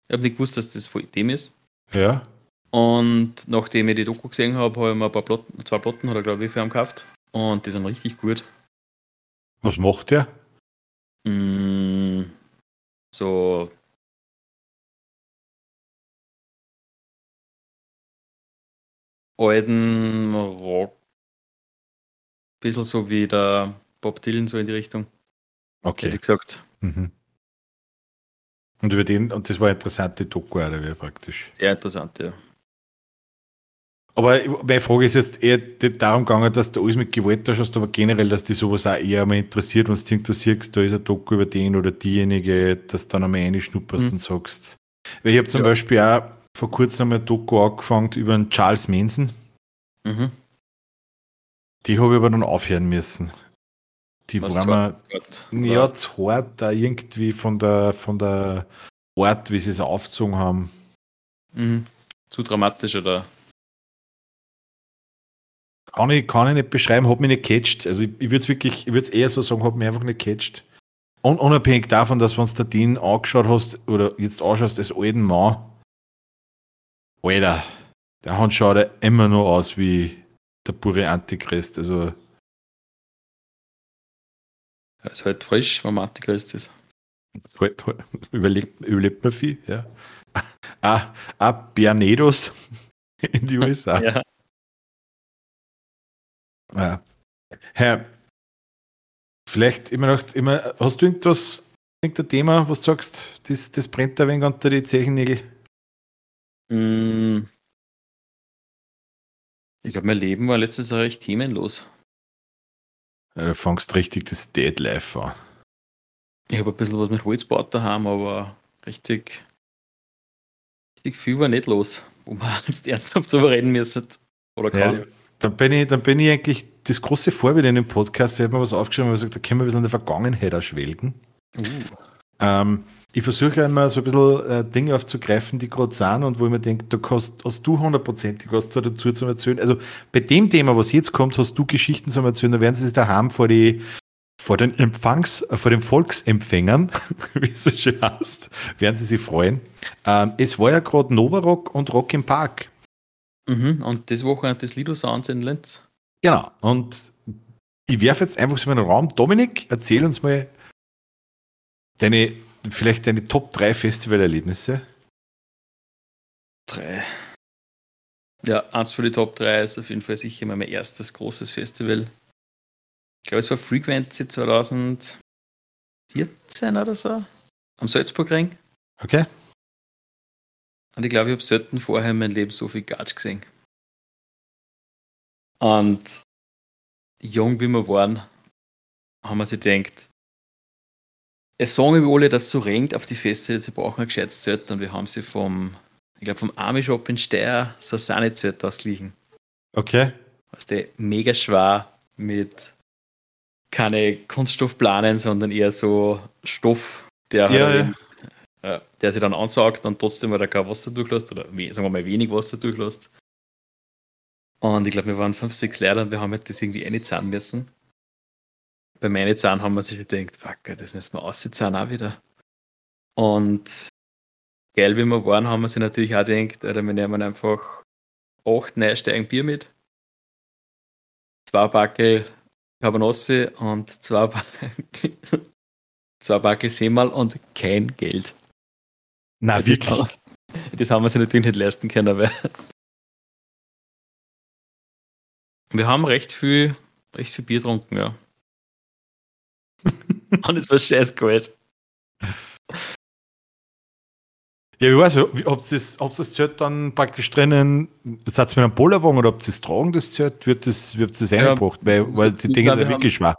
Speaker 1: Ich habe nicht gewusst, dass das von dem ist.
Speaker 2: Ja.
Speaker 1: Und nachdem ich die Doku gesehen habe, habe ich mir ein paar Platten, zwei Platten oder glaube ich für ihn gekauft. Und die sind richtig gut.
Speaker 2: Was macht der?
Speaker 1: Mm, so. Alten Rock. Bisschen so wie der Bob Dylan, so in die Richtung.
Speaker 2: Okay.
Speaker 1: Hätte gesagt.
Speaker 2: Mhm. Und über den, und das war eine interessante Doku, oder praktisch.
Speaker 1: Sehr interessant, ja.
Speaker 2: Aber meine Frage ist jetzt eher darum gegangen, dass du alles mit Gewalt da schaust, aber generell, dass dich sowas auch eher mal interessiert, wenn du irgendwo siehst, da ist ein Doku über den oder diejenige, dass du dann einmal reinschnupperst mhm. und sagst. Weil ich habe zum ja. Beispiel auch vor kurzem einmal ein Doku angefangen über einen Charles Manson. Mhm. Die habe ich aber dann aufhören müssen. Die Was waren mir ja, zu hart, da irgendwie von der, von der Art, wie sie es aufgezogen haben.
Speaker 1: Mhm. Zu dramatisch, oder?
Speaker 2: Kann ich, kann ich nicht beschreiben, hat mich nicht catcht. Also ich, ich würde es wirklich, ich würde es eher so sagen, hat mich einfach nicht catcht. Und unabhängig davon, dass wenn du den angeschaut hast oder jetzt anschaust, als alten Mann, Alter, der Hand schaut ja immer nur aus wie der pure Antichrist. Also.
Speaker 1: Er ist halt frisch, wenn man Antichrist ist.
Speaker 2: Überlebt, überlebt man viel, ja. Ah, ah Bernedos in die USA. ja. Ja. Herr, vielleicht immer noch, immer, hast du irgendwas, irgendein Thema, was du sagst, das, das brennt ein wenig unter die Zechennägel?
Speaker 1: Mm. Ich glaube, mein Leben war letztes Jahr recht themenlos.
Speaker 2: Ja, du fangst richtig das Deadlife an.
Speaker 1: Ich habe ein bisschen was mit Holzbau daheim, aber richtig, richtig viel war nicht los, wo man jetzt ernsthaft darüber reden müssen. Oder kann. Ja,
Speaker 2: dann bin ich, dann bin ich eigentlich das große Vorbild in dem Podcast. Wir haben mir was aufgeschrieben, weil wir gesagt, da können wir ein bisschen an der Vergangenheit erschwelgen. Uh. Ähm, ich versuche immer so ein bisschen äh, Dinge aufzugreifen, die gerade sind und wo ich mir denke, da hast, hast du hundertprozentig was dazu zu erzählen. Also bei dem Thema, was jetzt kommt, hast du Geschichten zu erzählen, da werden sie sich daheim vor die vor den Empfangs, vor den Volksempfängern, wie es so schön heißt, werden sie sich freuen. Ähm, es war ja gerade Nova Rock und Rock im Park.
Speaker 1: Mhm, und das Wochenende des Lido Sounds in Linz.
Speaker 2: Genau. Und ich werfe jetzt einfach so in den Raum. Dominik, erzähl uns mal deine, vielleicht deine Top 3 Festivalerlebnisse.
Speaker 1: Drei. Ja, eins für die Top 3 ist auf jeden Fall sicher mein erstes großes Festival. Ich glaube, es war Frequency 2014 oder so. Am Salzburgring.
Speaker 2: Okay.
Speaker 1: Und ich glaube, ich habe selten vorher in meinem Leben so viel Gatsch gesehen. Und jung wie wir waren, haben wir sich gedacht, es sagen über alle, dass so regnet auf die Feste, sie brauchen ein gescheites Zelt und wir haben sie vom, ich glaube, vom Army Shop in Steyr so ein Sahne-Zelt ausliegen.
Speaker 2: Okay.
Speaker 1: Was der mega schwer mit keine Kunststoffplanen, sondern eher so Stoff, der
Speaker 2: ja, halt ja
Speaker 1: der sich dann ansaugt und trotzdem wieder kein Wasser durchlässt oder sagen wir mal wenig Wasser durchlässt. Und ich glaube, wir waren fünf, sechs Leute und wir haben halt das irgendwie einzahlen müssen. Bei meinen Zahn haben wir sich gedacht, fuck, das müssen wir auszahlen auch wieder. Und geil, wie wir waren, haben wir sich natürlich auch gedacht, Alter, wir nehmen einfach acht neue Steigen Bier mit, zwei Backel Carbanosse und zwei Backel, zwei Backel Seemal und kein Geld.
Speaker 2: Na, wirklich?
Speaker 1: Das, das haben wir sich natürlich nicht leisten können, aber wir haben recht viel, recht viel Bier getrunken, ja. Und es war scheiß kalt.
Speaker 2: Ja, ich weiß, ob das, ob das Zelt dann praktisch drinnen, seid ihr mit einem Bollerwagen oder ob sie es tragen, das Zelt, wird das, wird das ja, eingebracht, weil, weil die Dinge sind ja wirklich schwer.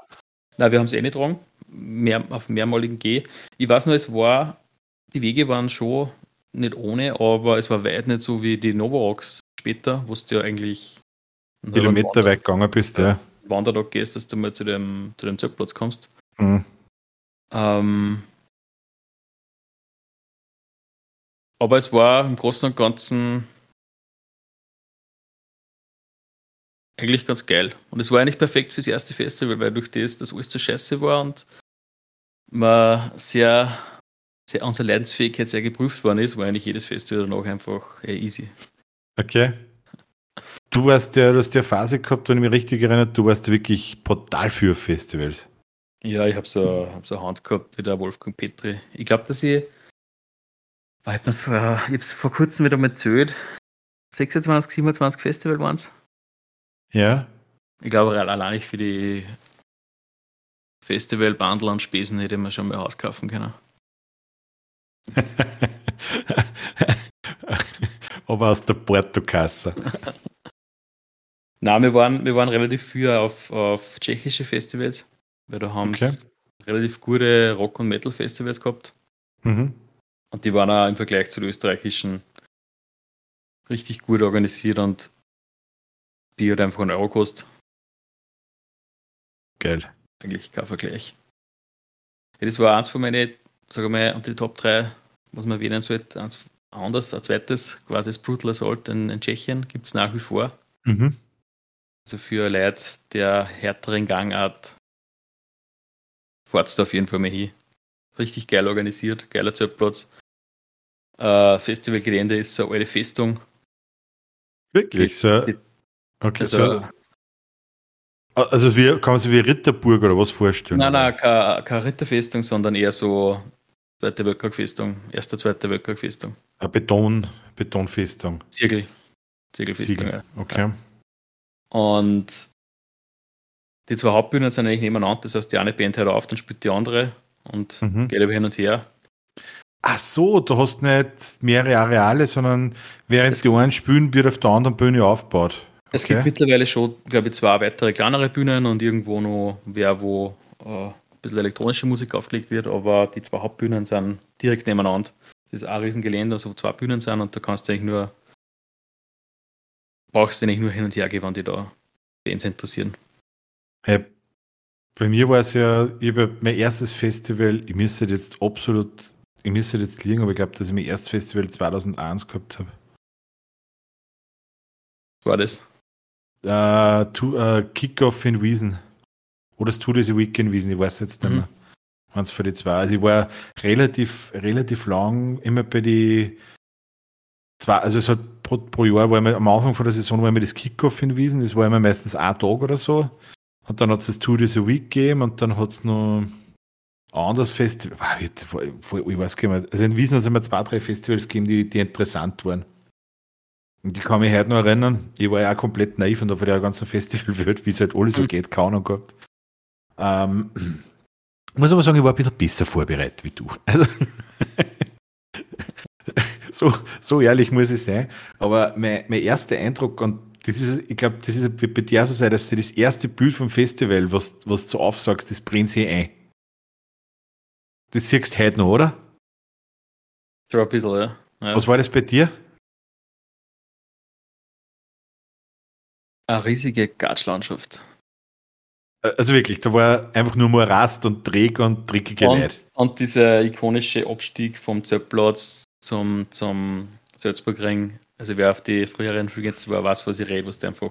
Speaker 1: Nein, wir haben es eh nicht tragen, mehr, auf mehrmaligen G. Ich weiß nur, es war die Wege waren schon nicht ohne, aber es war weit nicht so wie die Novorocks später, wo du ja eigentlich
Speaker 2: Kilometer weit gegangen bist, ja.
Speaker 1: Wandertag gehst, dass du mal zu dem, zu dem Zeltplatz kommst. Mhm. Ähm, aber es war im Großen und Ganzen eigentlich ganz geil. Und es war eigentlich perfekt fürs erste Festival, weil durch das das alles zu scheiße war und man sehr sehr, unsere Leidensfähigkeit sehr geprüft worden ist, war eigentlich jedes Festival danach einfach easy.
Speaker 2: Okay. Du warst ja, du hast ja Phase gehabt, wenn ich mich richtig erinnere, du warst wirklich brutal für Festivals.
Speaker 1: Ja, ich habe so, hab so eine Hand gehabt wie der Wolfgang Petri. Ich glaube, dass ich, ich habe es vor kurzem wieder mal erzählt, 26, 27 Festival waren es.
Speaker 2: Ja.
Speaker 1: Ich glaube, allein nicht für die Festival-Bundle und Spesen hätte man schon mal Haus kaufen können.
Speaker 2: Aber aus der Portokasse.
Speaker 1: Nein, wir waren, wir waren relativ früh auf, auf tschechische Festivals, weil da haben okay. relativ gute Rock- und Metal-Festivals gehabt. Mhm. Und die waren auch im Vergleich zu den österreichischen richtig gut organisiert und Bier hat einfach einen Euro kostet.
Speaker 2: Geil.
Speaker 1: Eigentlich kein Vergleich. Ja, das war eins von meinen, sagen wir mal, unter die Top 3, was man erwähnen sollte. Eins anders, ein zweites, quasi das Brutal Assault in, in Tschechien, gibt es nach wie vor. Mhm. Also für Leute der härteren Gangart fahrt da auf jeden Fall mal hin. Richtig geil organisiert, geiler Zeltplatz. Äh, Festivalgelände ist so eine alte Festung.
Speaker 2: Wirklich? So, okay, also, so, also wie, kann man sich wie Ritterburg oder was vorstellen?
Speaker 1: Nein, nein, keine, keine Ritterfestung, sondern eher so Zweite Weltkriegfestung, erste, zweite Weltkriegfestung.
Speaker 2: Eine Beton, Betonfestung.
Speaker 1: Ziegel. Ziegelfestung, Ziegel.
Speaker 2: ja. Okay.
Speaker 1: Und die zwei Hauptbühnen sind eigentlich nebeneinander, das heißt, die eine Band hört auf, dann spielt die andere und mhm. geht aber hin und her.
Speaker 2: Ach so, du hast nicht mehrere Areale, sondern während es die einen spielen, wird auf der anderen Bühne aufgebaut.
Speaker 1: Es gibt mittlerweile schon, glaube ich, zwei weitere kleinere Bühnen und irgendwo noch wer, wo äh, ein bisschen elektronische Musik aufgelegt wird, aber die zwei Hauptbühnen sind direkt nebeneinander. Das ist auch ein Riesengelände, also wo zwei Bühnen sind und da kannst du eigentlich nur, brauchst du eigentlich nur hin und her gehen, wenn die da Bands interessieren.
Speaker 2: Hey, bei mir war es ja, ich habe mein erstes Festival, ich müsste jetzt absolut, ich müsste jetzt liegen, aber ich glaube, dass ich mein erstes Festival 2001 gehabt habe.
Speaker 1: War das?
Speaker 2: Uh, uh, Kickoff in Wiesen. Oder das Days Week in Wiesen, ich weiß jetzt nicht mhm. mehr. Mhm. Eins für die zwei. Also ich war relativ, relativ lang immer bei die zwei, also es hat pro, pro Jahr war immer, am Anfang von der Saison war immer das Kickoff in Wiesen, das war immer meistens ein Tag oder so. Und dann hat es das Two Days a Week gegeben und dann hat es noch ein anderes Festival. Ich weiß gar nicht mehr. Also in Wiesen hat es immer zwei, drei Festivals gegeben, die, die interessant waren. Und ich kann mich heute noch erinnern, ich war ja auch komplett naiv und auf der ganzen Festivalwelt, wie es halt alles so mhm. geht, kaum noch gehabt. Ähm, muss aber sagen, ich war ein bisschen besser vorbereitet wie du. Also, so, so ehrlich muss ich sein. Aber mein, mein erster Eindruck, und das ist, ich glaube, das ist bei dir so sein, dass das erste Bild vom Festival, was, was du aufsagst, das brennt sich ein. Das siehst du heute noch, oder?
Speaker 1: Schon ein bisschen, ja. ja.
Speaker 2: Was war das bei dir?
Speaker 1: Eine riesige Gatschlandschaft.
Speaker 2: Also wirklich, da war einfach nur Morast und Träg und dreckige
Speaker 1: und, Leute. Und dieser ikonische Abstieg vom Zöppplatz zum, zum Salzburgring. Also wer auf die früheren Frequenzen war, weiß, was ich rede, was du einfach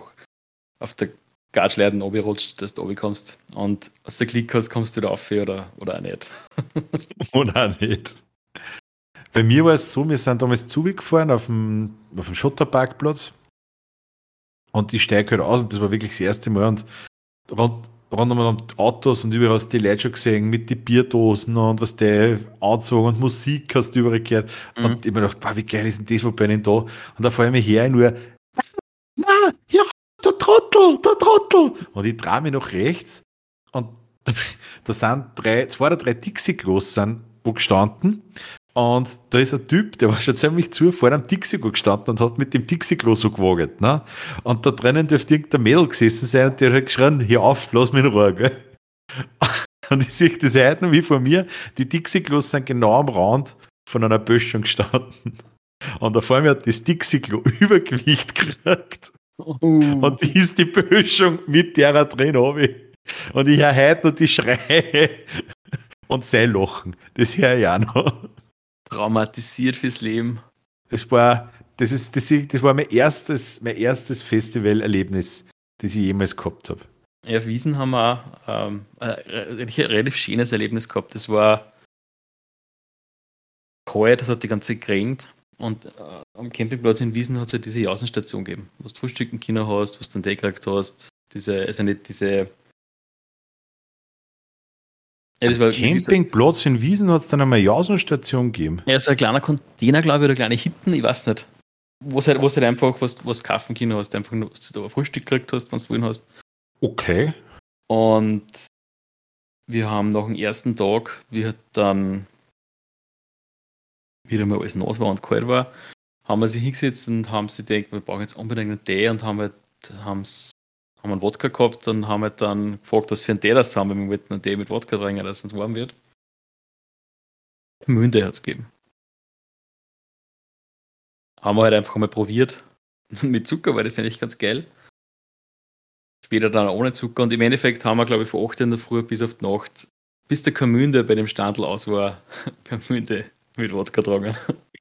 Speaker 1: auf der Gatschleiten rutscht, dass du oben kommst. Und aus der Klick hast, kommst du da auf oder, oder auch nicht.
Speaker 2: oder auch nicht. Bei mir war es so, wir sind damals zugefahren auf dem, auf dem Schotterparkplatz und ich steige halt aus und das war wirklich das erste Mal und rund, rund um Autos und überall hast du die Leute schon gesehen mit den Bierdosen und was der anzogen und Musik hast du überall gehört. Mhm. Und ich mir gedacht, wow, wie geil ist denn das, wo bin ich da? Und da fahre ich mir her nur, na, ja, der Trottel, der Trottel. Und ich drehe mich nach rechts und da sind drei, zwei oder drei Dixie-Klos wo gestanden und da ist ein Typ, der war schon ziemlich zu vor einem Dixie-Klo gestanden und hat mit dem Dixie-Klo so gewagt. Ne? Und da drinnen dürfte irgendein Mädel gesessen sein und der hat geschrien, hier auf, lass mich in Ruhe. Gell? Und ich sehe das heute noch wie von mir, die Dixie-Klos sind genau am Rand von einer Böschung gestanden. Und auf einmal hat das Dixie-Klo Übergewicht gekriegt. Uh. Und ist die Böschung mit der drin runter. Und ich höre heute noch die Schreie und sein Lachen. Das höre ich auch noch
Speaker 1: traumatisiert fürs Leben.
Speaker 2: Das war, das ist, das, das war mein erstes, mein erstes Festivalerlebnis, das ich jemals gehabt habe.
Speaker 1: Ja, auf Wiesen haben wir auch ähm, ein relativ schönes Erlebnis gehabt. Das war kalt, das hat die ganze geregnet. Und äh, am Campingplatz in Wiesen hat es ja diese Außenstation gegeben, wo du Frühstücken Kinder hast, was du dann gekriegt hast. Diese, also nicht diese
Speaker 2: ja, das war Campingplatz in Wiesen hat es dann eine Jausenstation gegeben.
Speaker 1: Ja, so ein kleiner Container, glaube ich, oder kleine Hitten, ich weiß nicht. Wo es halt, halt einfach was, was kaufen können hast, einfach nur, dass du da ein Frühstück gekriegt hast, wenn du vorhin hast.
Speaker 2: Okay.
Speaker 1: Und wir haben nach dem ersten Tag, wie halt dann wieder mal alles nass war und kalt war, haben wir sich hingesetzt und haben sich gedacht, wir brauchen jetzt unbedingt einen Tee und haben halt, haben haben einen Wodka gehabt und haben halt dann gefragt, was für ein Tee das haben, wenn wir wollten einen Tee mit Wodka trinken, dass es warm wird. Münde hat es gegeben. Haben wir halt einfach mal probiert. mit Zucker war das eigentlich ganz geil. Später dann ohne Zucker und im Endeffekt haben wir, glaube ich, von 8 in der Früh bis auf die Nacht, bis der Kamünde bei dem Standel aus war, Kamünde mit Wodka tragen.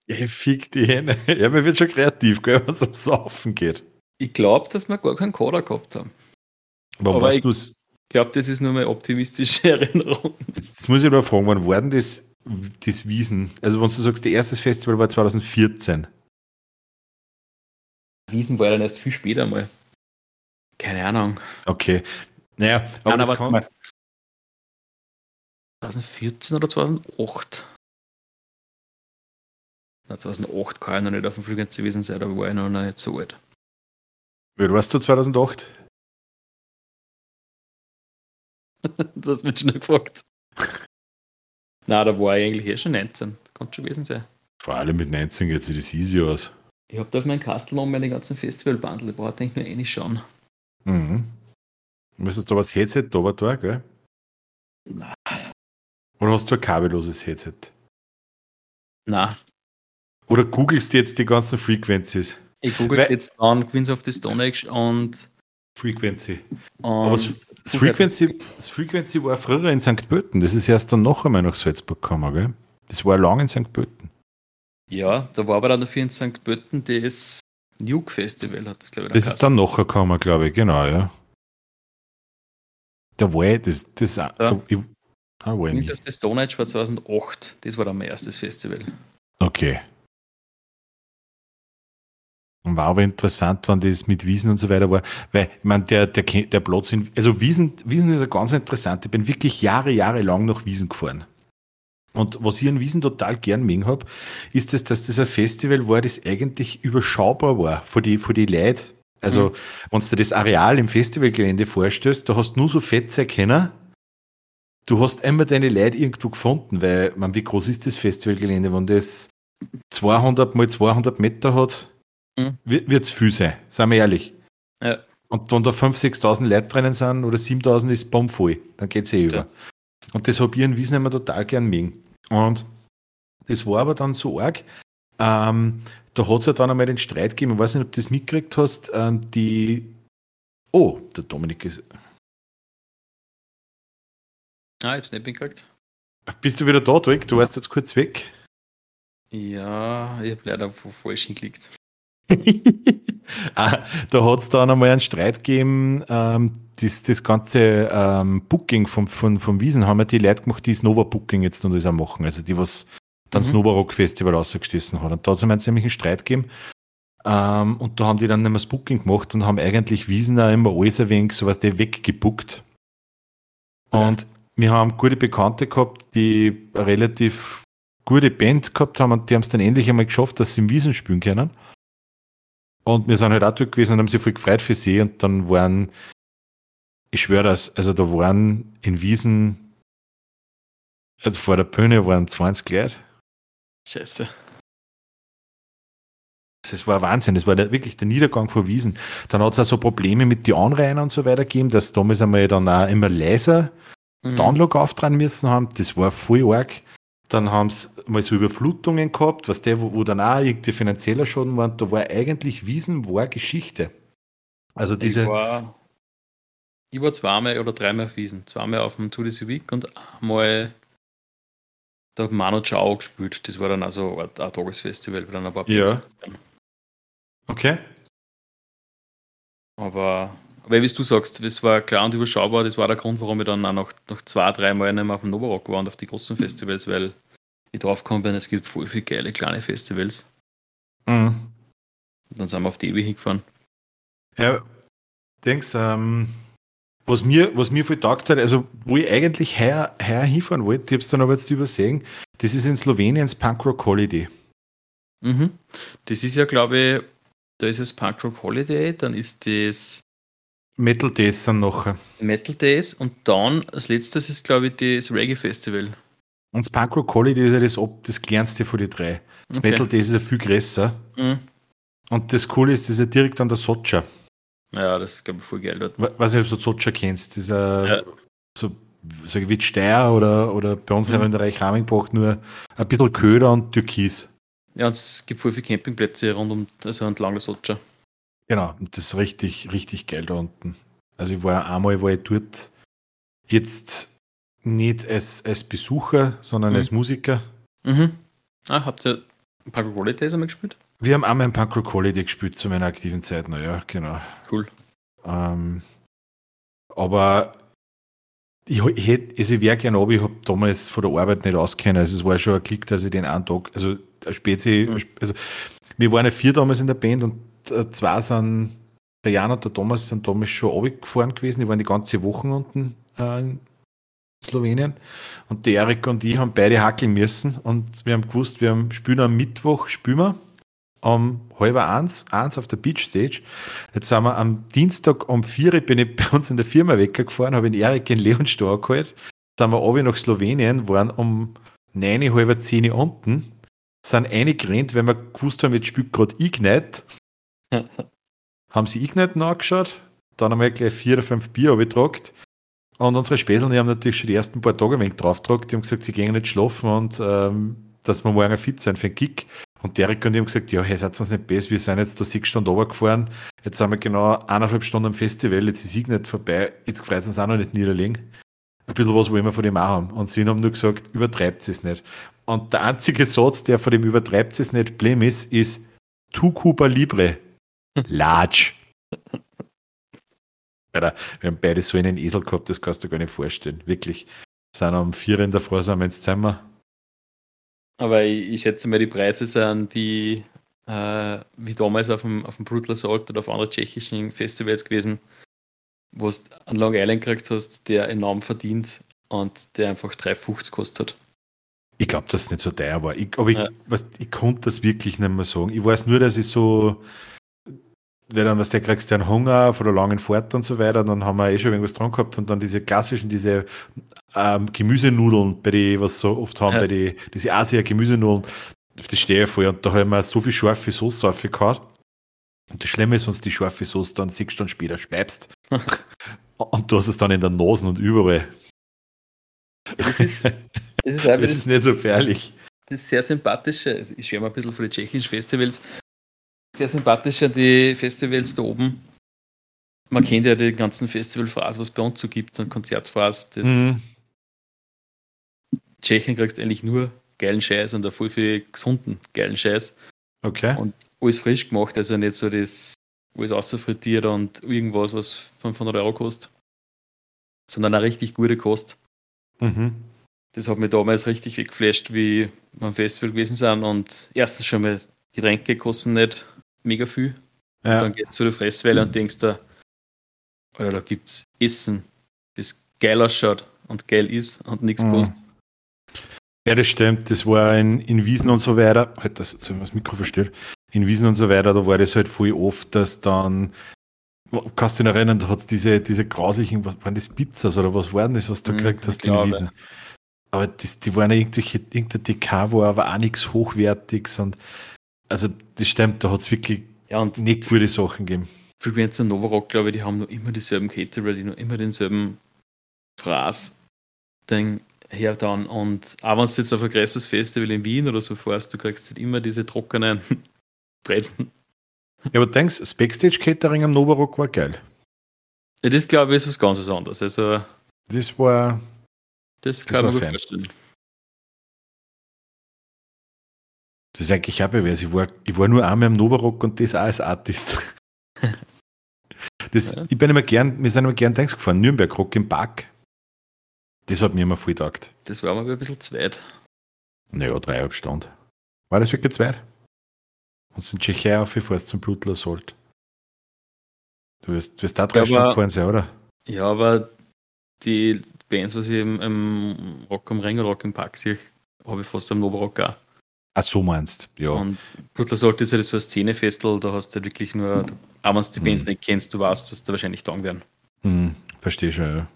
Speaker 2: Ja, fick die Hände. Ja, man wird schon kreativ, gell, wenn es ums Saufen geht.
Speaker 1: Ich glaube, dass wir gar keinen Kader gehabt haben.
Speaker 2: Warum
Speaker 1: Aber
Speaker 2: weißt
Speaker 1: ich- glaube, das ist nur meine optimistische Erinnerung.
Speaker 2: Das muss ich aber fragen, wann war denn das, das Wiesen? Also, wenn du sagst, das erste Festival war 2014.
Speaker 1: Wiesen war ja dann erst viel später mal. Keine Ahnung.
Speaker 2: Okay. Naja, aber
Speaker 1: Nein, aber
Speaker 2: kann,
Speaker 1: mal. 2014 oder 2008? Na, 2008 kann ich noch nicht auf dem Flügel gewesen sein, da war ich noch nicht so alt.
Speaker 2: Wie warst du 2008?
Speaker 1: Du hast mich schnell gefragt. Na, da war ich eigentlich eh schon 19. Kann schon gewesen sein.
Speaker 2: Vor allem mit 19 geht sich das easy aus.
Speaker 1: Ich habe da auf meinem Kastel meine ganzen Festival-Bundle. Ich brauche eigentlich nur eine schauen.
Speaker 2: Mhm. Müsstest du das Headset da war da, gell?
Speaker 1: Na,
Speaker 2: Oder hast du ein kabelloses Headset?
Speaker 1: na.
Speaker 2: Oder googelst du jetzt die ganzen Frequencies?
Speaker 1: Ich google
Speaker 2: Weil-
Speaker 1: jetzt an Queens of the Stone Age und.
Speaker 2: Frequency.
Speaker 1: und
Speaker 2: Aber das, das, Frequency, das Frequency war früher in St. Pölten. Das ist erst dann noch einmal nach Salzburg gekommen, gell? Das war lang in St. Pölten.
Speaker 1: ja, da war aber dann dafür in St. Pölten das Nuke Festival, hat das glaube ich
Speaker 2: Das ist dann nachher gekommen, glaube ich, genau, ja. Da war ich, das, das, da, ich, ah, war ich
Speaker 1: Queens of the Stone Age war 2008. Das war dann mein erstes Festival.
Speaker 2: Okay. Und War aber interessant, wann das mit Wiesen und so weiter war, weil, ich meine, der, der, der Platz in, also Wiesen, Wiesen ist ja ganz interessant. Ich bin wirklich Jahre, Jahre lang nach Wiesen gefahren. Und was ich an Wiesen total gern mögen habe, ist das, dass das ein Festival war, das eigentlich überschaubar war für die, für die Leute. Also, wenn du dir das Areal im Festivalgelände vorstellst, da hast du nur so Fetze kennen. Du hast immer deine Leute irgendwo gefunden, weil, man, wie groß ist das Festivalgelände? Wenn das 200 mal 200 Meter hat,
Speaker 1: Mhm.
Speaker 2: wird es viel sein, seien wir ehrlich.
Speaker 1: Ja.
Speaker 2: Und wenn da 5.000, 6.000 Leute drinnen sind oder 7.000 ist bombvoll, dann geht es eh
Speaker 1: Ja.
Speaker 2: über. Und das habe ich in Wiesen immer total gern mögen. Und das war aber dann so arg, ähm, da hat es ja dann einmal den Streit gegeben, ich weiß nicht, ob du das mitgekriegt hast, ähm, die, oh, der Dominik ist,
Speaker 1: Ah, ich hab's nicht gekriegt.
Speaker 2: bist du wieder da, Dirk? Du warst jetzt kurz weg.
Speaker 1: Ja, ich habe leider falsch hingeklickt.
Speaker 2: Ah, da hat es dann einmal einen Streit gegeben, ähm, das, das ganze ähm, Booking vom, von, vom Wiesen haben ja die Leute gemacht, die das Nova Booking jetzt und das auch machen, also die, was dann das
Speaker 1: Mhm.
Speaker 2: Nova Rock Festival rausgestessen hat. Und da hat es einmal einen ziemlichen Streit gegeben. Ähm, und da haben die dann nicht mehr das Booking gemacht und haben eigentlich Wiesen auch immer alles ein wenig sowas weggebuckt. Und wir haben gute Bekannte gehabt, die eine relativ gute Band gehabt haben und die haben es dann endlich einmal geschafft, dass sie im Wiesen spielen können. Und wir sind halt auch dort gewesen und haben sich voll gefreut für sie. Und dann waren, ich schwöre das, also da waren in Wiesen, also vor der Bühne waren 20 Leute.
Speaker 1: Scheiße.
Speaker 2: Das war Wahnsinn, das war der, wirklich der Niedergang von Wiesen. Dann hat es auch so Probleme mit den Anrainern und so weiter gegeben, dass damals einmal dann auch immer leiser
Speaker 1: Mhm.
Speaker 2: Download auftragen müssen haben. Das war voll arg. Dann haben sie mal so Überflutungen gehabt, was der, wo, wo dann auch irgendwie finanzieller Schaden war. Da war eigentlich Wiesen war Geschichte. Also diese.
Speaker 1: Ich war, ich war zweimal oder dreimal auf Wiesen. Zweimal auf dem Tour de Civic und einmal da hat Manu Chao gespielt. Das war dann also ein, ein Tagesfestival, wo dann ein paar
Speaker 2: Ja.
Speaker 1: Plätze waren.
Speaker 2: Okay.
Speaker 1: Aber, aber wie du sagst, das war klar und überschaubar. Das war der Grund, warum ich dann auch noch, noch zwei, drei Mal nicht mehr auf dem Novarock war und auf die großen Festivals, weil ich draufgekommen bin, es gibt voll viele geile kleine Festivals.
Speaker 2: Mhm.
Speaker 1: Dann sind wir auf die ewig hingefahren.
Speaker 2: Ja, denkst, ähm, was mir, was mir voll taugt hat, also wo ich eigentlich heuer, heuer hinfahren wollte, ich habe es dann aber jetzt übersehen, das ist in Slowenien das Punk Rock Holiday.
Speaker 1: Mhm. Das ist ja, glaube ich, da ist es Punk Rock Holiday, dann ist das
Speaker 2: Metal Days sind nachher.
Speaker 1: Metal Days und dann als letztes ist, glaube ich, das Reggae Festival.
Speaker 2: Und das Punk Rock Holiday ist ja das, ob- das kleinste von den drei. Das
Speaker 1: Okay.
Speaker 2: Metal Days ist ja viel größer.
Speaker 1: Mhm.
Speaker 2: Und das Coole ist, das ist ja direkt an der Socha.
Speaker 1: Ja, das ist, glaube ich, voll geil dort.
Speaker 2: Weiß nicht, ob du Zotscher kennst. Dieser, ja. so, so wie Steyr oder, oder bei uns mhm. in der Reich Ramingbach nur ein bisschen Köder und Türkis.
Speaker 1: Ja, und es gibt voll viele Campingplätze rund um, also entlang der Sotscher.
Speaker 2: Genau, das ist richtig, richtig geil da unten. Also ich war einmal war ich dort jetzt nicht als, als Besucher, sondern mhm. als Musiker.
Speaker 1: Mhm. Ah, habt ihr Punk Rock Holidays einmal gespielt?
Speaker 2: Wir haben einmal ein Rock Holiday gespielt zu meiner aktiven Zeit, naja, genau.
Speaker 1: Cool.
Speaker 2: Ähm, aber ich, ich hätte, also ich wäre gerne aber ich habe damals von der Arbeit nicht auskennen. Also es war schon ein Klick, dass ich den einen Tag, also Spezi, mhm. also wir waren ja vier damals in der Band und äh, zwei sind, der Jan und der Thomas sind damals schon runtergefahren gewesen, die waren die ganze Woche unten äh, Slowenien. Und der Erik und ich haben beide hackeln müssen und wir haben gewusst, wir haben, spielen am Mittwoch, spielen wir um halb eins, eins auf der Beach Stage. Jetzt sind wir am Dienstag um vier, bin ich bei uns in der Firma weggefahren, habe den Erik in Leon Star geholt. Sind wir runter nach Slowenien, waren um neun, halb zehn unten, sind reingerannt, weil wir gewusst haben, jetzt spielt gerade Ignite. haben sie Ignite nachgeschaut, dann haben wir gleich vier oder fünf Bier abgetragt. Und unsere Späseln, die haben natürlich schon die ersten paar Tage ein wenig draufgetragt. Die haben gesagt, sie gehen nicht schlafen und ähm, dass wir morgen fit sein für einen Kick. Und Derek und ich haben gesagt, ja, hey, seid uns nicht besser, wir sind jetzt da sechs Stunden runtergefahren, jetzt sind wir genau eineinhalb Stunden am Festival, jetzt ist ich nicht vorbei, jetzt freut uns auch noch nicht niederlegen. Ein bisschen was wollen wir von dem auch haben. Und sie haben nur gesagt, übertreibt es nicht. Und der einzige Satz, der von dem übertreibt es nicht blem ist, ist Tu Cuba Libre. Large. Alter, wir haben beide so einen Esel gehabt, das kannst du gar nicht vorstellen. Wirklich. Sind um vier in der Früh sind wir ins Zimmer,
Speaker 1: aber ich, ich schätze mal, die Preise sind wie, äh, wie damals auf dem, auf dem Brutal Assault oder auf anderen tschechischen Festivals gewesen, wo du einen Long Island gekriegt hast, der enorm verdient und der einfach 3,50 kostet.
Speaker 2: Ich glaube, dass es nicht so teuer war. Ich, aber ich, ja. was, ich konnte das wirklich nicht mehr sagen. Ich weiß nur, dass ich so weil dann, was der kriegst du einen Hunger von der langen Fahrt und so weiter, dann haben wir eh schon irgendwas dran gehabt und dann diese klassischen, diese ähm, Gemüsenudeln, bei die, was so oft haben, ja. bei die, diese Asia-Gemüsenudeln, auf die stehe ich voll und da haben wir so viel scharfe Soße aufgehauen. Und das Schlimme ist, wenn du die scharfe Soße dann sechs Stunden später speibst und du hast es dann in der Nase und überall. Das ist, das ist, das ist nicht so gefährlich.
Speaker 1: Das ist sehr sympathisch. Ich schwärme ein bisschen von den tschechischen Festivals sehr sympathisch an die Festivals da oben. Man kennt ja die ganzen Festivalphrasen, was es bei uns so gibt, und Konzertphrasen. Das mhm. Tschechien kriegst du eigentlich nur geilen Scheiß und auch voll viel gesunden geilen Scheiß.
Speaker 2: Okay.
Speaker 1: Und alles frisch gemacht, also nicht so das alles außerfrittiert und irgendwas, was 500 Euro kostet, sondern eine richtig gute Kost.
Speaker 2: Mhm.
Speaker 1: Das hat mich damals richtig weggeflasht, wie wir am Festival gewesen sind und erstens schon mal Getränke kosten nicht mega viel. Ja. Dann gehst du zu der Fresswelle und denkst da, oder da gibt es Essen, das geil ausschaut und geil ist und nichts mhm. kostet.
Speaker 2: Ja, das stimmt. Das war in, in Wiesen und so weiter. Halt, das, jetzt das Mikro verstört. In Wiesen und so weiter, da war das halt voll oft, dass dann, kannst du dich erinnern, da hat es diese, diese grauslichen, was waren das Pizzas oder was waren das, was du mhm, gekriegt hast in Wiesen? Aber das, die waren ja irgendwelche, irgendein DK war aber auch nichts Hochwertiges und also das stimmt, da hat es wirklich ja, und nicht gute Sachen gegeben.
Speaker 1: Frequenz und Novarock, glaube ich, die haben noch immer dieselben Caterer, die noch immer denselben Fraß den her dann. Und auch wenn du jetzt auf ein größeres Festival in Wien oder so fährst, du kriegst halt immer diese trockenen Brezen.
Speaker 2: Ja, aber denkst das Backstage-Catering am Novarock war geil.
Speaker 1: Ja, das glaube ich ist was ganz anderes. Also,
Speaker 2: das war.
Speaker 1: Das kann das man gut vorstellen.
Speaker 2: Das ist eigentlich auch beweis. Ich war, ich war nur einmal am Novarock und das auch als Artist. Das, ja. Ich bin immer gern, wir sind immer gern Tanks gefahren, Nürnberg, Rock im Park. Das hat mir immer viel gedacht.
Speaker 1: Das war mal ein bisschen zweit.
Speaker 2: Naja, dreieinhalb Stunden. War das wirklich zweit? Und in Tschechei aufgefahren zum Brutal Assault. Du wirst, du wirst da drei ja, Stunden gefahren sein, oder?
Speaker 1: Ja, aber die Bands, was ich im, im Rock am Ring oder Rock im Park sehe, habe ich fast am Novarock auch.
Speaker 2: Ach so meinst, ja.
Speaker 1: Und Brutal Assault ist ja so ein Szenefestel, da hast du wirklich nur, auch wenn du die Bands hm. nicht kennst, du weißt, dass da wahrscheinlich da werden.
Speaker 2: Hm, verstehe schon, ja.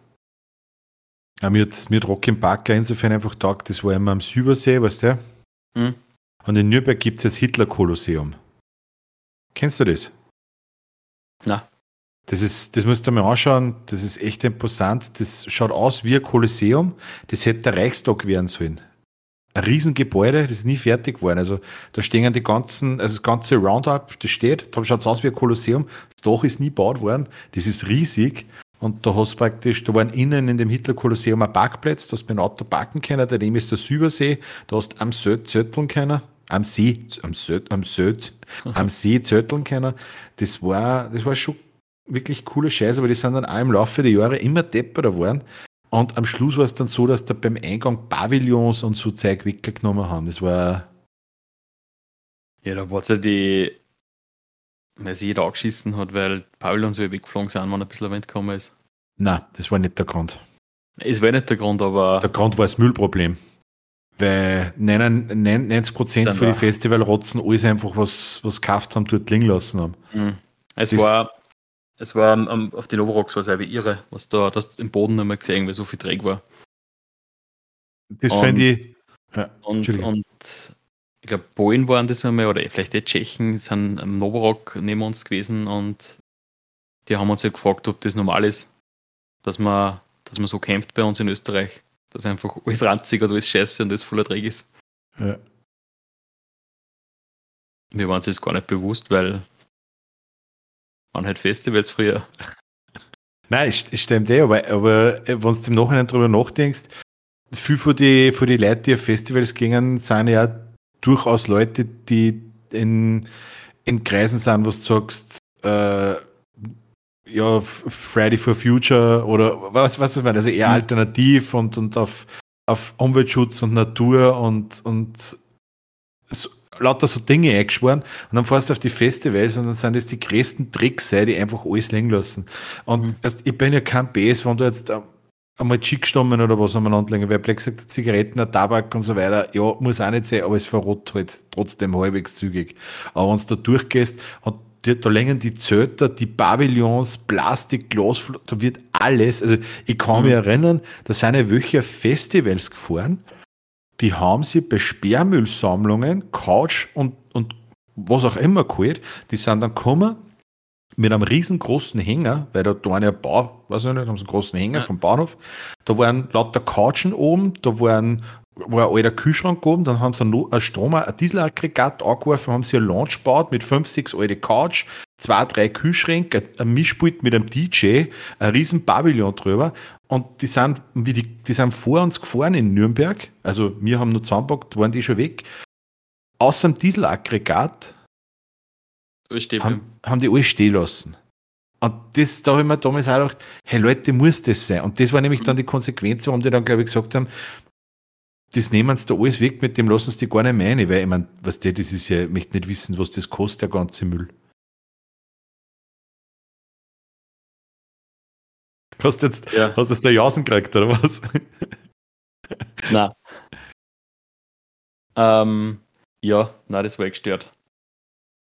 Speaker 2: ja mir, hat, mir hat Rock im Park insofern einfach taugt, das war immer am Sübersee, weißt du? Hm. Und in Nürnberg gibt es das Hitler-Kolosseum. Kennst du das?
Speaker 1: Na.
Speaker 2: Das, ist, das musst du mal anschauen, das ist echt imposant. Das schaut aus wie ein Kolosseum. Das hätte der Reichstag werden sollen. Ein Riesengebäude, das ist nie fertig geworden. Also da stehen die ganzen, also das ganze Roundup, das steht, da schaut es aus wie ein Kolosseum. Das Dach ist nie gebaut worden. Das ist riesig. Und da hast praktisch, da waren innen in dem Hitler-Kolosseum ein Parkplatz, da hast du mit dem Auto parken können, daneben ist der Sübersee, da hast du am See zötteln können, am See, am See, am See, am See zötteln können. Das war, das war schon wirklich coole Scheiße, aber die sind dann auch im Laufe der Jahre immer depperer geworden. Und am Schluss war es dann so, dass da beim Eingang Pavillons und so Zeug weggenommen haben. Das war.
Speaker 1: Ja, da war es ja die, weil sie jeder angeschissen hat, weil Pavillons weggeflogen sind, wenn ein bisschen Wind gekommen ist.
Speaker 2: Nein, das war nicht der Grund.
Speaker 1: Es war nicht der Grund, aber.
Speaker 2: Der Grund war das Müllproblem. Weil 99 Prozent von den Festivalrotzen alles einfach was, was gekauft haben, dort liegen lassen haben.
Speaker 1: Mhm. Es das war es war um, auf den Overrocks war es wie irre, was da, das im Boden nicht mehr gesehen, weil so viel Dreck war.
Speaker 2: Das fände ich.
Speaker 1: Ja, und, und ich glaube, Polen waren das einmal, oder vielleicht die Tschechen, sind am Novorock neben uns gewesen und die haben uns ja gefragt, ob das normal ist, dass man, dass man so kämpft bei uns in Österreich, dass einfach alles ranzig oder alles scheiße und alles voller Dreck ist. Ja. Wir waren uns das gar nicht bewusst, weil waren halt Festivals früher.
Speaker 2: Nein, stimmt eh, aber, aber äh, wenn du im Nachhinein drüber nachdenkst, viele von den von die Leuten, die auf Festivals gingen, sind ja durchaus Leute, die in, in Kreisen sind, wo du sagst, äh, ja, Friday for Future oder was, was ich meine, also eher mhm. alternativ und, und auf, auf Umweltschutz und Natur und, und so, lauter so Dinge eingeschworen und dann fährst du auf die Festivals und dann sind das die größten Tricks, die einfach alles liegen lassen. Und mhm. erst, ich bin ja kein Bass, wenn du jetzt ähm, einmal Chick stammen oder was am anlegen, weil Black sagt, Zigaretten, Tabak und so weiter, ja, muss auch nicht sein, aber es verrot halt trotzdem halbwegs zügig. Aber wenn du da durchgehst und die, da längen die Zöter, die Pavillons, Plastik, Glas, da wird alles, also ich kann mhm. mich erinnern, da sind ja welche Festivals gefahren, die haben sie bei Sperrmüllsammlungen, Couch und, und was auch immer geholt. Die sind dann gekommen mit einem riesengroßen Hänger, weil da da eine Bau, weiß ich nicht, haben sie einen großen Hänger ja. vom Bahnhof. Da waren lauter Couchen oben, da waren war ein alter Kühlschrank oben, dann haben sie ein Strom, ein Dieselaggregat angeworfen, haben sie ein Launch gebaut mit fünf, sechs alte Couch, zwei, drei Kühlschränke, ein Mischpult mit einem DJ, ein riesen Pavillon drüber und die sind, wie die, die sind vor uns gefahren in Nürnberg, also wir haben nur zusammengepackt, waren die schon weg, außer dem Dieselaggregat haben, haben die alles stehen lassen. Und das, da habe ich mir damals auch gedacht, hey Leute, muss das sein? Und das war nämlich dann die Konsequenz, warum die dann, glaube ich, gesagt haben, das nehmen sie da alles weg, mit dem lassen sie die gar nicht mehr rein, weil ich meine, was der, das ist ja, ich möchte nicht wissen, was das kostet, der ganze Müll. Hast du jetzt, ja. hast jetzt der Jausen gekriegt, oder was?
Speaker 1: Nein. Ähm, ja, nein, das war gestört.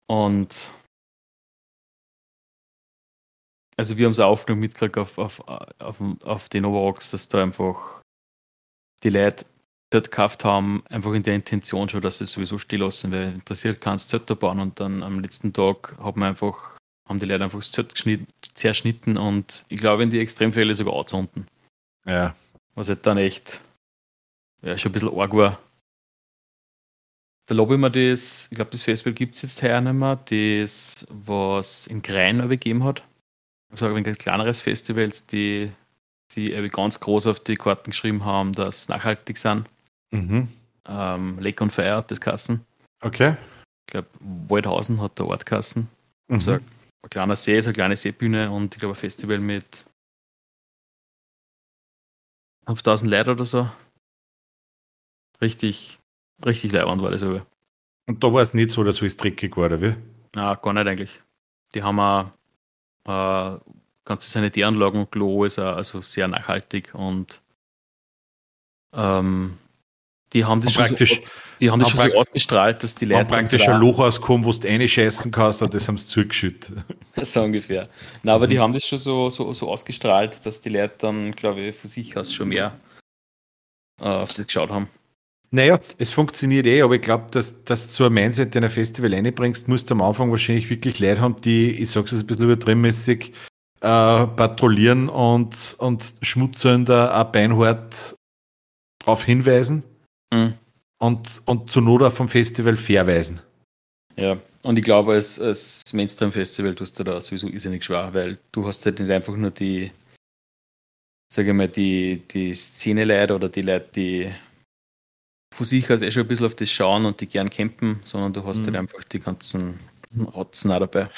Speaker 1: Und also wir haben es auch noch mitgekriegt auf, auf, auf, auf den Overrocks, dass da einfach die Leute dort gekauft haben, einfach in der Intention schon, dass sie sowieso still lassen, weil interessiert kannst Zötter bauen und dann am letzten Tag haben wir einfach, haben die Leute einfach das Zött zerschnitten und ich glaube in die Extremfälle sogar anzünden.
Speaker 2: Ja.
Speaker 1: Was halt dann echt ja, schon ein bisschen arg war. Da lobe ich mir das, ich glaube, das Festival gibt es jetzt heuer nicht mehr, das, was in Grein gegeben hat. Also ein kleineres Festivals, die die ganz groß auf die Karten geschrieben haben, dass nachhaltig sind. Mhm. Ähm, Lake on Fire hat das Kassen.
Speaker 2: Okay.
Speaker 1: Ich glaube, Waldhausen hat der Ort Kassen. Mhm. Also ein, ein kleiner See, so eine kleine Seebühne und ich glaube ein Festival mit 5000 Leuten oder so. Richtig, richtig leibend war das aber.
Speaker 2: Und da war es nicht so, dass es dreckig war, oder wie?
Speaker 1: Na, gar nicht eigentlich. Die haben auch äh, ganze Sanitäranlagen und Klo ist also sehr nachhaltig und ähm, die haben das schon, so, die haben das schon so ausgestrahlt, dass die
Speaker 2: Leute. praktisch ein Loch auskommen, wo du eine scheißen kannst, und das haben sie zugeschüttet.
Speaker 1: so ungefähr. Na, aber mhm. die haben das schon so, so, so ausgestrahlt, dass die Leute dann, glaube ich, von sich aus schon mehr äh, auf das geschaut haben.
Speaker 2: Naja, es funktioniert eh, aber ich glaube, dass, dass du ein Mindset in ein Festival reinbringst, musst du am Anfang wahrscheinlich wirklich Leute haben, die, ich sage es ein bisschen übertriebenmäßig, äh, patrouillieren und, und Schmutzsünder auch beinhart darauf hinweisen mhm. und, und zur Not vom Festival verweisen.
Speaker 1: Ja, und ich glaube, als, als Mainstream-Festival tust du da sowieso irrsinnig schwer, weil du hast halt nicht einfach nur die, sage ich mal, die, die Szene-Leute oder die Leute, die von sich aus eh schon ein bisschen auf das schauen und die gern campen, sondern du hast halt mhm. halt einfach die ganzen Rotzen auch dabei.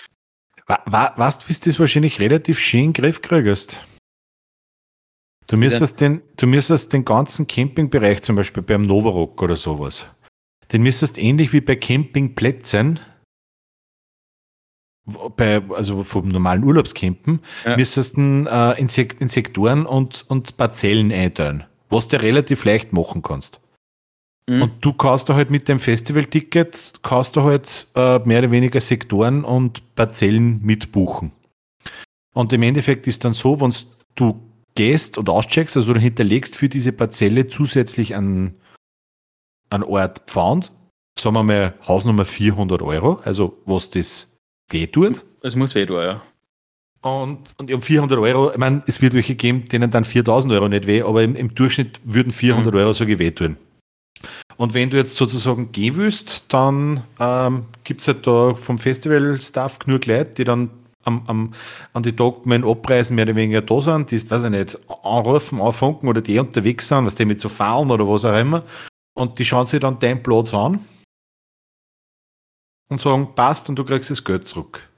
Speaker 2: Was du, wie du das wahrscheinlich relativ schön in den Griff kriegst? Du müsstest, den, du müsstest den ganzen Campingbereich, zum Beispiel beim Novarock oder sowas, den müsstest ähnlich wie bei Campingplätzen, bei, also vom normalen Urlaubscampen, ja. müsstest du äh, in, Sek in Sektoren und, und Parzellen einteilen, was du relativ leicht machen kannst. Mhm. Und du kannst da halt mit dem Festival-Ticket, kannst du halt äh, mehr oder weniger Sektoren und Parzellen mitbuchen. Und im Endeffekt ist dann so, wenn du gehst und auscheckst, also du hinterlegst für diese Parzelle zusätzlich einen, einen Ort Pfand, sagen wir mal Hausnummer 400 Euro, also was das weh tut.
Speaker 1: Es muss weh tun, ja.
Speaker 2: Und, und um 400 Euro, ich meine, es wird welche geben, denen dann 4000 Euro nicht weh, aber im, im Durchschnitt würden 400 mhm. Euro so weh tun. Und wenn du jetzt sozusagen gehen willst, dann ähm, gibt es halt da vom Festival-Staff genug Leute, die dann am, am, an die Tagmen abreisen, mehr oder weniger da sind, die, weiß ich nicht, anrufen, anfunken oder die unterwegs sind, was die mit so fahren oder was auch immer. Und die schauen sich dann deinen Platz an und sagen, passt und du kriegst das Geld zurück.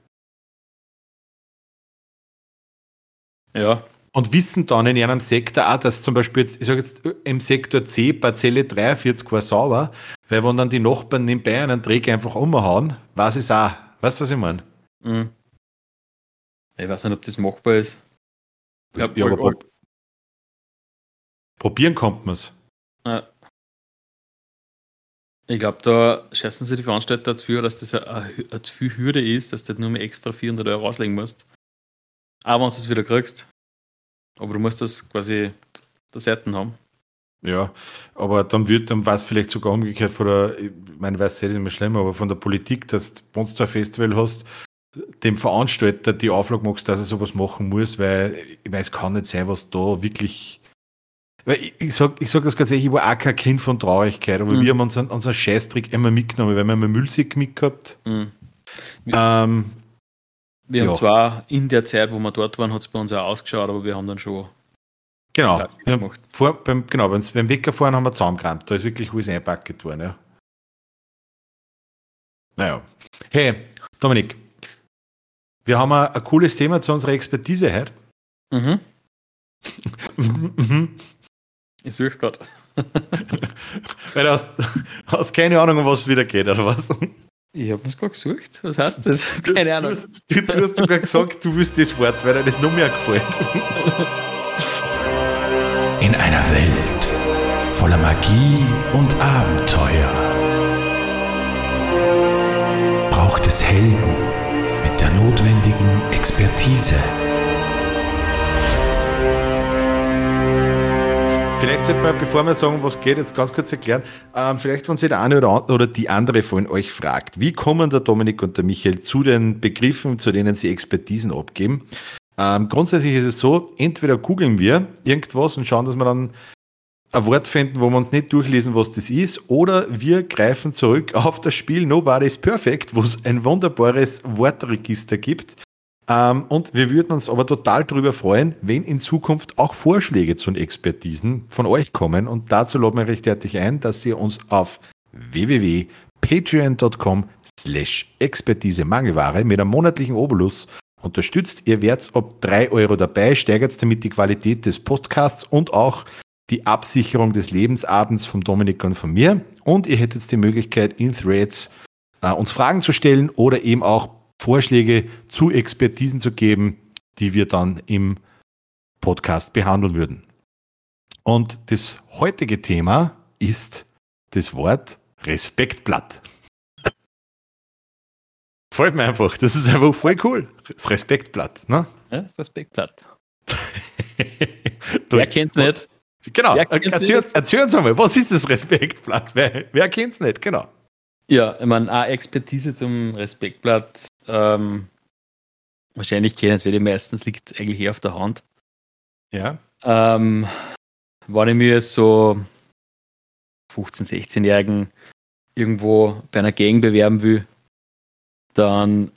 Speaker 1: Ja,
Speaker 2: und wissen dann in einem Sektor auch, dass zum Beispiel jetzt, ich sage jetzt im Sektor C Parzelle 43 war sauber, weil wenn dann die Nachbarn nebenbei einen Träger einfach umhauen, weiß ich auch. Weißt du, was ich meine? Mhm.
Speaker 1: Ich weiß nicht, ob das machbar ist.
Speaker 2: Ja, ja aber prob probieren kommt man es. Ja.
Speaker 1: Ich glaube, da schätzen sie die Veranstalter dafür, dass das eine, eine zu viel Hürde ist, dass du nur mehr extra 400 Euro rauslegen musst. Aber wenn du es wieder kriegst, aber du musst das quasi der Seiten haben.
Speaker 2: Ja, aber dann wird, dann war es vielleicht sogar umgekehrt von der, ich meine, weiß es ist immer schlimm, aber von der Politik, dass du, ein Festival hast, dem Veranstalter die Auflage machst, dass er sowas machen muss, weil ich weiß, es kann nicht sein, was da wirklich. Weil ich, ich sag, ich sag das ganz ehrlich, ich war auch kein Kind von Traurigkeit, aber mhm. wir haben unseren, unseren Scheißtrick immer mitgenommen, weil wir haben einen Müllsack mitgehabt. Mhm.
Speaker 1: Ähm, wir ja. haben zwar in der Zeit, wo wir dort waren, hat es bei uns auch ausgeschaut, aber wir haben dann schon.
Speaker 2: Genau, wir vor, beim, genau beim, beim Wegfahren haben wir zusammengerammt. Da ist wirklich alles einpackt worden. Ja. Naja. Hey, Dominik, wir haben ein, ein cooles Thema zu unserer Expertise heute. Mhm.
Speaker 1: mhm. ich suche es gerade.
Speaker 2: Weil du hast, hast keine Ahnung, um was es wieder geht, oder was?
Speaker 1: Ich habe es gerade gesucht. Was heißt das? Keine Ahnung.
Speaker 2: Du hast, du, du hast sogar gesagt, du willst das Wort, weil dir das noch mehr gefällt.
Speaker 3: In einer Welt voller Magie und Abenteuer braucht es Helden der notwendigen Expertise.
Speaker 2: Vielleicht sollte man, bevor wir sagen, was geht, jetzt ganz kurz erklären. Ähm, vielleicht, wenn sich der eine oder, die andere von euch fragt, wie kommen der Dominik und der Michael zu den Begriffen, zu denen sie Expertisen abgeben? Ähm, grundsätzlich ist es so, entweder googeln wir irgendwas und schauen, dass wir dann ein Wort finden, wo wir uns nicht durchlesen, was das ist, oder wir greifen zurück auf das Spiel Nobody's Perfect, wo es ein wunderbares Wortregister gibt, ähm, und wir würden uns aber total darüber freuen, wenn in Zukunft auch Vorschläge zu den Expertisen von euch kommen. Und dazu laden wir recht herzlich ein, dass ihr uns auf www.patreon.com slash Expertise Mangelware mit einem monatlichen Obolus unterstützt. Ihr werdet ab 3 Euro dabei, steigert damit die Qualität des Podcasts und auch die Absicherung des Lebensabends von Dominik und von mir. Und ihr hättet die Möglichkeit, in Threads äh, uns Fragen zu stellen oder eben auch Vorschläge zu Expertisen zu geben, die wir dann im Podcast behandeln würden. Und das heutige Thema ist das Wort Respektblatt. Freut mir einfach. Das ist einfach voll cool. Das Respektblatt. Ne?
Speaker 1: Ja, das Respektblatt. wer kennt es nicht?
Speaker 2: Genau. Erzähl, erzähl, uns einmal, was ist das Respektblatt? Wer, wer kennt es nicht? Genau.
Speaker 1: Ja, ich meine, eine Expertise zum Respektblatt ähm, wahrscheinlich kennen sie die meistens, liegt eigentlich eher auf der Hand.
Speaker 2: Ja.
Speaker 1: Ähm, wenn ich mir so 15-, 16-Jährigen irgendwo bei einer Gang bewerben will, dann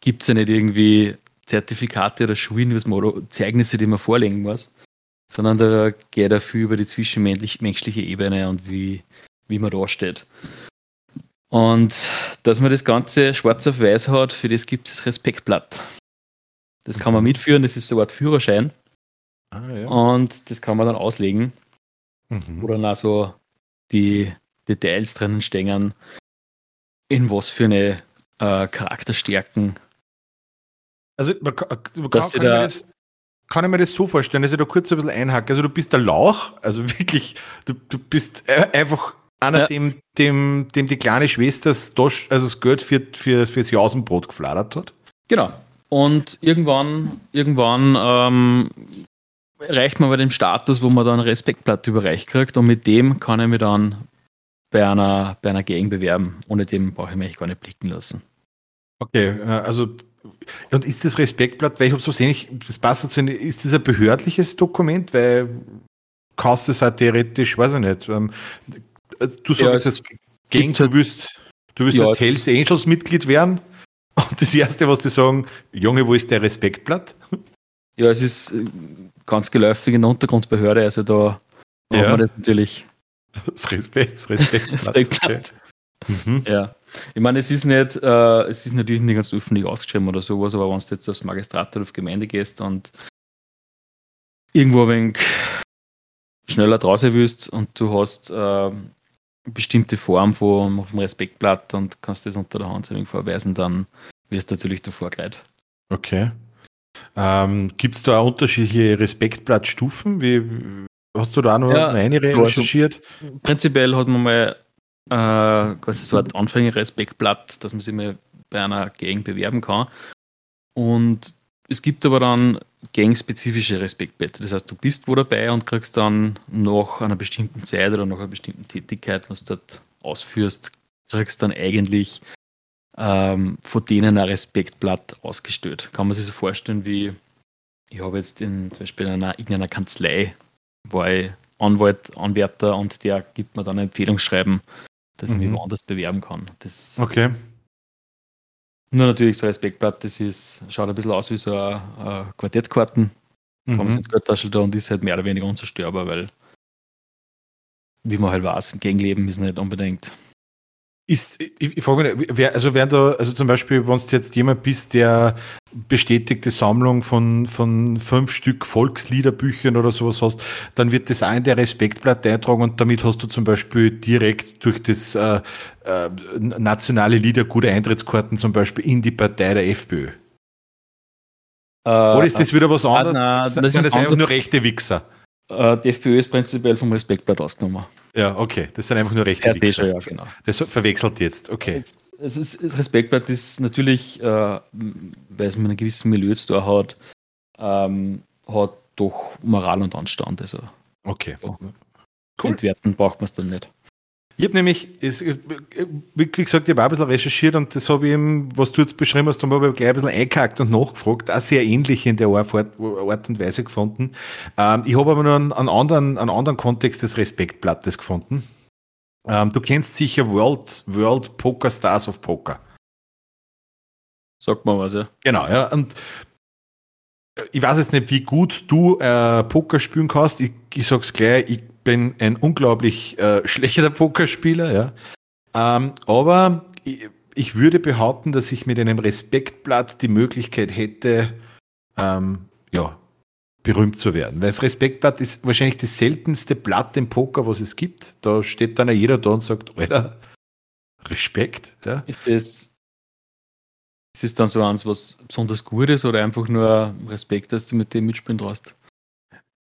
Speaker 1: gibt es ja nicht irgendwie Zertifikate oder Schulen, was man, oder Zeugnisse, die man vorlegen muss, sondern da geht er viel über die zwischenmenschliche Ebene und wie, wie man da steht. Und dass man das Ganze schwarz auf weiß hat, für das gibt es das Respektblatt. Das kann man
Speaker 2: Mhm.
Speaker 1: mitführen, das ist so eine Art Führerschein
Speaker 2: Ah, ja.
Speaker 1: und das kann man dann auslegen,
Speaker 2: Mhm.
Speaker 1: wo dann auch so die Details drinnen stehen, in was für eine äh, Charakterstärken.
Speaker 2: Also man kann, man kann, kann,
Speaker 1: da-
Speaker 2: das, kann ich mir das so vorstellen, dass ich da kurz ein bisschen einhacke. Also du bist der Lauch, also wirklich, du, du bist äh, einfach einer,
Speaker 1: Ja.
Speaker 2: dem, dem, dem die kleine Schwester das, also das Geld für, für, fürs Jausenbrot gefladert hat.
Speaker 1: Genau. Und irgendwann, irgendwann ähm, erreicht man bei dem Status, wo man dann Respektblatt überreicht kriegt und mit dem kann ich mich dann bei einer, bei einer Gang bewerben. Ohne dem brauche ich mich gar nicht blicken lassen.
Speaker 2: Okay, äh, also und ist das Respektblatt, weil ich habe so gesehen, ich, das passt dazu, ist das ein behördliches Dokument, weil kannst du das auch theoretisch, weiß ich nicht, ähm, du
Speaker 1: Ja,
Speaker 2: sagst
Speaker 1: es
Speaker 2: jetzt, Gang,
Speaker 1: gibt halt-
Speaker 2: du willst, du
Speaker 1: Ja,
Speaker 2: als Hells Angels Mitglied werden und das Erste, was die sagen, Junge, wo ist der Respektblatt?
Speaker 1: Ja, es ist äh, ganz geläufig in der Untergrundbehörde, also da
Speaker 2: Ja.
Speaker 1: hat man das natürlich.
Speaker 2: Das, Respekt, das Respektblatt.
Speaker 1: Respektblatt.
Speaker 2: Okay. Mhm.
Speaker 1: Ja. Ich meine, es ist nicht, äh, es ist natürlich nicht ganz öffentlich ausgeschrieben oder sowas, aber wenn du jetzt aufs Magistrat oder auf Gemeinde gehst und irgendwo ein wenig schneller draußen willst und du hast äh, eine bestimmte Form vom, vom Respektblatt und kannst das unter der Hand vorweisen, dann wirst du natürlich davor geleitet.
Speaker 2: Okay. Ähm, Gibt es da auch unterschiedliche Respektblattstufen? Wie, hast du da noch
Speaker 1: Ja,
Speaker 2: eine
Speaker 1: so, also-
Speaker 2: recherchiert?
Speaker 1: Prinzipiell hat man mal äh, quasi so ein Anfängerrespektblatt, dass man sich mal bei einer Gang bewerben kann. Und es gibt aber dann gangspezifische Respektblätter. Das heißt, du bist wo dabei und kriegst dann nach einer bestimmten Zeit oder nach einer bestimmten Tätigkeit, was du dort ausführst, kriegst dann eigentlich ähm, von denen ein Respektblatt ausgestellt. Kann man sich so vorstellen, wie ich habe jetzt in, zum Beispiel in einer, in einer Kanzlei, war ich Anwalt, Anwärter und der gibt mir dann ein Empfehlungsschreiben, dass ich
Speaker 2: Mhm.
Speaker 1: mich woanders bewerben kann. Das
Speaker 2: Okay.
Speaker 1: nur natürlich so ein Respektblatt, das ist, schaut ein bisschen aus wie so ein, ein Quartettkarten, kann man
Speaker 2: Mhm.
Speaker 1: ins Geldtaschel da und ist halt mehr oder weniger unzerstörbar, weil wie man halt weiß, ein Gangleben ist nicht unbedingt.
Speaker 2: Ist, ich, ich frage mich, wer, also wer da, also zum Beispiel, wenn du jetzt jemand bist, der bestätigte Sammlung von, von fünf Stück Volksliederbüchern oder sowas hast, dann wird das auch in der Respektblatt eintragen und damit hast du zum Beispiel direkt durch das äh, äh, nationale Lieder gute Eintrittskarten zum Beispiel in die Partei der FPÖ. Oder ist das wieder was anderes?
Speaker 1: nein, das
Speaker 2: sind das einfach nur rechte Wichser?
Speaker 1: Äh, die FPÖ ist prinzipiell vom Respektblatt ausgenommen.
Speaker 2: Ja, okay. Das sind einfach nur rechte Wichser.
Speaker 1: ja, genau.
Speaker 2: Das verwechselt jetzt, okay.
Speaker 1: Es, es ist, das Respektblatt ist natürlich, äh, weil es mit einem gewissen Milieu zu tun hat, ähm, hat doch Moral und Anstand. Also
Speaker 2: Okay.
Speaker 1: Ja.
Speaker 2: Cool.
Speaker 1: entwerten braucht man es dann nicht.
Speaker 2: Ich habe nämlich, es, wie gesagt, ich habe auch ein bisschen recherchiert und das habe ich eben, was du jetzt beschrieben hast, habe ich gleich ein bisschen eingehackt und nachgefragt, auch sehr ähnlich in der Art, Art und Weise gefunden. Ähm, ich habe aber noch einen, einen, anderen, einen anderen Kontext des Respektblattes gefunden. Ähm, du kennst sicher World, World Poker Stars of Poker.
Speaker 1: Sagt man was, ja.
Speaker 2: Genau, ja. Und ich weiß jetzt nicht, wie gut du äh, Poker spielen kannst. Ich, ich sag's gleich, ich bin ein unglaublich äh, schlechter Pokerspieler, ja. Ähm, aber ich, ich würde behaupten, dass ich mit einem Respektblatt die Möglichkeit hätte, ähm, ja, berühmt zu werden. Weil das Respektblatt ist wahrscheinlich das seltenste Blatt im Poker, was es gibt. Da steht dann ja jeder da und sagt, Alter, Respekt. Ja.
Speaker 1: Ist das, ist das dann so eins, was besonders gut ist oder einfach nur Respekt, dass du mit dem mitspielen traust?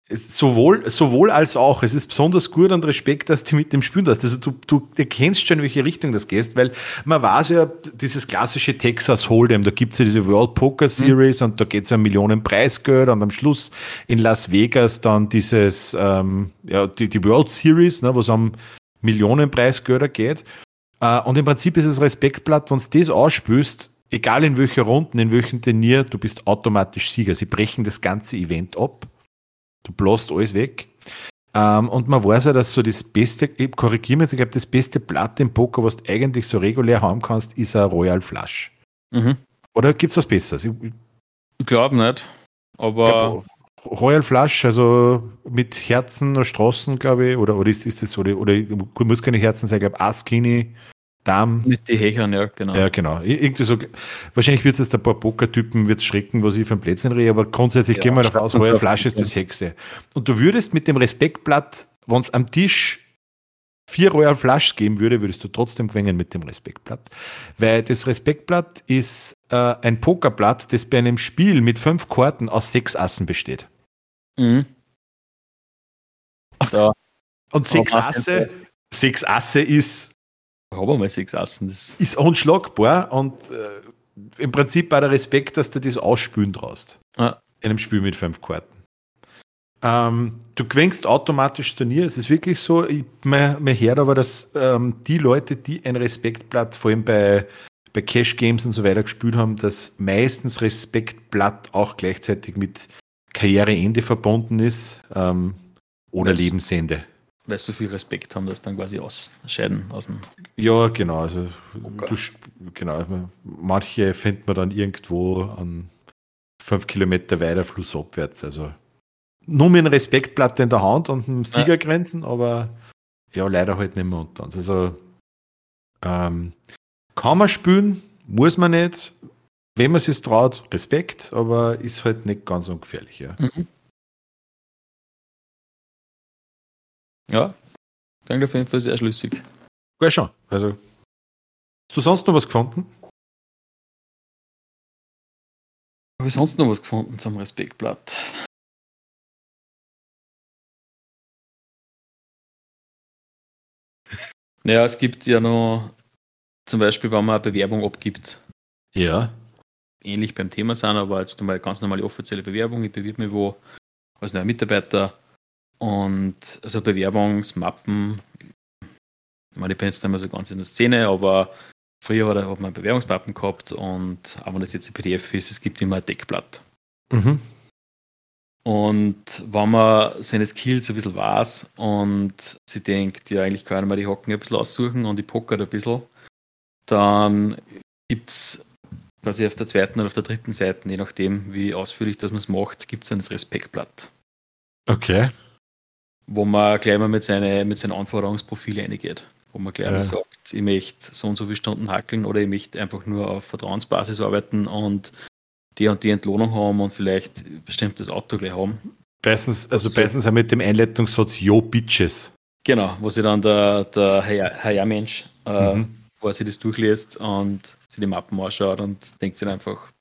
Speaker 2: Es- Sowohl, sowohl als auch. Es ist besonders gut und Respekt, dass du mit dem spielen hast. Also du, du erkennst schon, in welche Richtung das gehst, weil man weiß ja, dieses klassische Texas Hold'em, da gibt's ja diese World Poker Series und da geht's ja um Millionen Preisgeld und am Schluss in Las Vegas dann dieses, ähm, ja, die, die World Series, ne, wo es um Millionen Preisgelder geht. Äh, und im Prinzip ist das Respektblatt, wenn du das ausspülst, egal in welcher Runden, in welchem Turnier, du bist automatisch Sieger. Sie brechen das ganze Event ab. Du bläst alles weg. Ähm, und man weiß ja, dass so das beste, korrigiere mich, ich glaube, das beste Blatt im Poker, was du eigentlich so regulär haben kannst, ist ein Royal Flush.
Speaker 1: Mhm.
Speaker 2: Oder gibt es was Besseres? Ich,
Speaker 1: Ich glaube nicht. Aber
Speaker 2: Royal Flush, also mit Herzen und Straßen, glaube ich, oder, oder ist, ist das so, oder, oder muss keine Herzen sein, ich glaube, Askini, Dam.
Speaker 1: mit den Hechern, ja, genau.
Speaker 2: Ja, genau. Ir- Irgendwie so, wahrscheinlich wird es jetzt ein paar Pokertypen wird schrecken, was ich von Plätzchen rede, aber grundsätzlich
Speaker 1: Ja,
Speaker 2: gehen wir davon aus, Royal Flush ist das Hexte. Und du würdest mit dem Respektblatt, wenn es am Tisch vier Royal Flushs geben würde, würdest du trotzdem gewinnen mit dem Respektblatt. Weil das Respektblatt ist äh, ein Pokerblatt, das bei einem Spiel mit fünf Karten aus sechs Assen besteht.
Speaker 1: Mhm. Da
Speaker 2: Und sechs Asse, sechs Asse ist,
Speaker 1: haben wir mal sechs Assen. Das,
Speaker 2: ist unschlagbar und äh, im Prinzip war der Respekt, dass du das ausspülen traust.
Speaker 1: Ja.
Speaker 2: In einem Spiel mit fünf Karten. Ähm, du gewinnst automatisch Turnier, es ist wirklich so. Ich, hört aber, dass ähm, die Leute, die ein Respektblatt, vor allem bei, bei Cash Games und so weiter gespielt haben, dass meistens Respektblatt auch gleichzeitig mit Karriereende verbunden ist ähm, oder
Speaker 1: Das-
Speaker 2: Lebensende.
Speaker 1: Weil sie so viel Respekt haben, dass dann quasi ausscheiden aus dem.
Speaker 2: Ja, genau. Also,
Speaker 1: Okay.
Speaker 2: du, genau. also Manche findet man dann irgendwo an fünf Kilometer weiter flussabwärts. Also nur mit einem Respektblatt in der Hand und einem Siegergrenzen, aber ja, leider halt nicht mehr unter uns. Also ähm, kann man spielen, muss man nicht. Wenn man es traut, Respekt, aber ist halt nicht ganz ungefährlich. Ja.
Speaker 1: Mhm. Ja, klingt auf jeden Fall sehr schlüssig.
Speaker 2: Ja, schon. Also, hast du sonst noch was gefunden?
Speaker 1: Habe ich sonst noch was gefunden zum Respektblatt? Naja, es gibt ja noch zum Beispiel, wenn man eine Bewerbung abgibt,
Speaker 2: Ja.
Speaker 1: ähnlich beim Thema sind, aber jetzt einmal ganz normale offizielle Bewerbung. Ich bewerbe mich wo als neuer Mitarbeiter und also Bewerbungsmappen, ich meine, ich bin jetzt nicht mehr so ganz in der Szene, aber früher hat hat man Bewerbungsmappen gehabt und auch wenn das jetzt ein PDF ist, es gibt immer ein Deckblatt.
Speaker 2: Mhm.
Speaker 1: Und wenn man seine Skills ein bisschen weiß und sie denkt, ja, eigentlich kann mir die Hocken ein bisschen aussuchen und ich pockert ein bisschen, dann gibt es quasi auf der zweiten oder auf der dritten Seite, je nachdem, wie ausführlich das man es macht, gibt es dann das Respektblatt,
Speaker 2: Okay.
Speaker 1: Wo man gleich mal mit, seine, mit seinem Anforderungsprofil reingeht. Wo man gleich
Speaker 2: Ja.
Speaker 1: mal sagt, ich möchte so und so viele Stunden hackeln oder ich möchte einfach nur auf Vertrauensbasis arbeiten und die und die Entlohnung haben und vielleicht bestimmtes Auto gleich haben.
Speaker 2: Meistens, also
Speaker 1: So.
Speaker 2: meistens auch mit dem Einleitungssatz Yo Bitches.
Speaker 1: Genau, wo sich dann der, der HR-Mensch äh,
Speaker 2: Mhm.
Speaker 1: wo er sich das durchliest und sich die Mappen anschaut und denkt sich einfach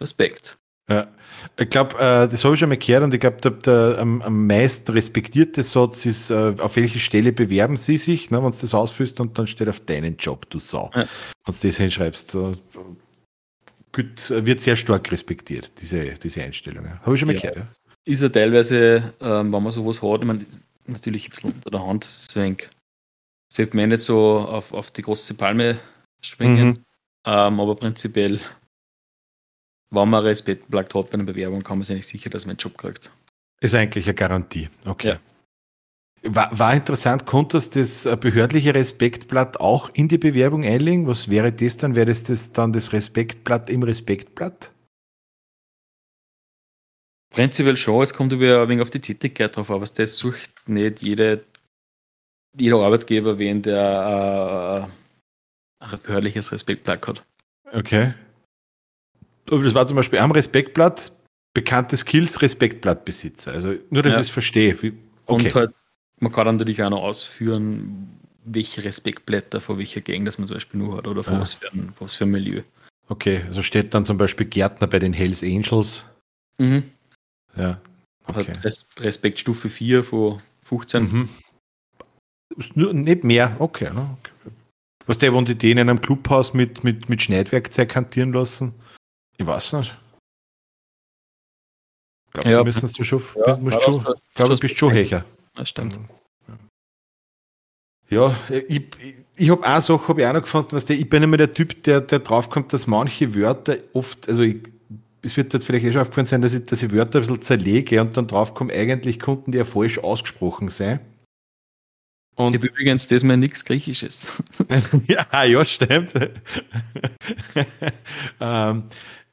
Speaker 1: Respekt.
Speaker 2: Ja. Ich glaube, äh, das habe ich schon mal gehört und ich glaube, der, der am, am meisten respektierte Satz ist, äh, auf welche Stelle bewerben Sie sich, ne, wenn du das ausfüllst und dann steht auf deinen Job, du Sau.
Speaker 1: Ja.
Speaker 2: Wenn du das hinschreibst. Äh, gut, wird sehr stark respektiert, diese, diese Einstellung. ja. Habe ich schon mal
Speaker 1: Ja.
Speaker 2: gehört. Ja.
Speaker 1: Ist ja teilweise, ähm, wenn man sowas hat, ich meine, natürlich ein bisschen unter der Hand, deswegen sollte man nicht so auf, auf die große Palme springen,
Speaker 2: Mhm.
Speaker 1: ähm, aber prinzipiell, wenn man Respektblatt hat bei einer Bewerbung, kann man sich nicht sicher, dass man einen Job kriegt.
Speaker 2: Ist eigentlich eine Garantie. Okay.
Speaker 1: Ja.
Speaker 2: War, war interessant, konntest du das behördliche Respektblatt auch in die Bewerbung einlegen? Was wäre das dann? Wäre das, das dann das Respektblatt im Respektblatt?
Speaker 1: Prinzipiell schon, es kommt über ein wenig auf die Tätigkeit drauf, aber das sucht nicht jede, jeder Arbeitgeber, wen der äh, ein behördliches Respektblatt hat.
Speaker 2: Okay. Das war zum Beispiel am Respektblatt bekannte Skills Respektblattbesitzer. Also nur, dass
Speaker 1: Ja.
Speaker 2: ich es verstehe. Okay.
Speaker 1: Und halt, man kann dann natürlich auch noch ausführen, welche Respektblätter vor welcher Gang das man zum Beispiel nur hat oder vor
Speaker 2: Ja.
Speaker 1: was, für ein, was für ein Milieu.
Speaker 2: okay, also steht dann zum Beispiel Gärtner bei den Hells Angels.
Speaker 1: Mhm.
Speaker 2: Ja. Okay.
Speaker 1: Hat Res Respektstufe 4 von 15.
Speaker 2: Mhm. Nur, nicht mehr, okay. Ne? okay. Was der, wenn die den in einem Clubhaus mit, mit, mit Schneidwerkzeug hantieren lassen? Ich weiß nicht. Ich glaube,
Speaker 1: Ja,
Speaker 2: du müssen du schon,
Speaker 1: Ja,
Speaker 2: musst schon, glaube,
Speaker 1: das-
Speaker 2: du bist schon Hecher.
Speaker 1: Das stimmt.
Speaker 2: Ja. Ja, ich, ich, ich habe eine Sache hab ich auch noch gefunden, was der, ich bin immer der Typ, der, der draufkommt, dass manche Wörter oft, also ich, es wird jetzt vielleicht eh schon aufgefallen sein, dass ich, dass ich Wörter ein bisschen zerlege und dann draufkomme, eigentlich konnten die ja falsch ausgesprochen sein.
Speaker 1: Und ich habe übrigens das mal nichts Griechisches.
Speaker 2: ja, ja, stimmt. ähm,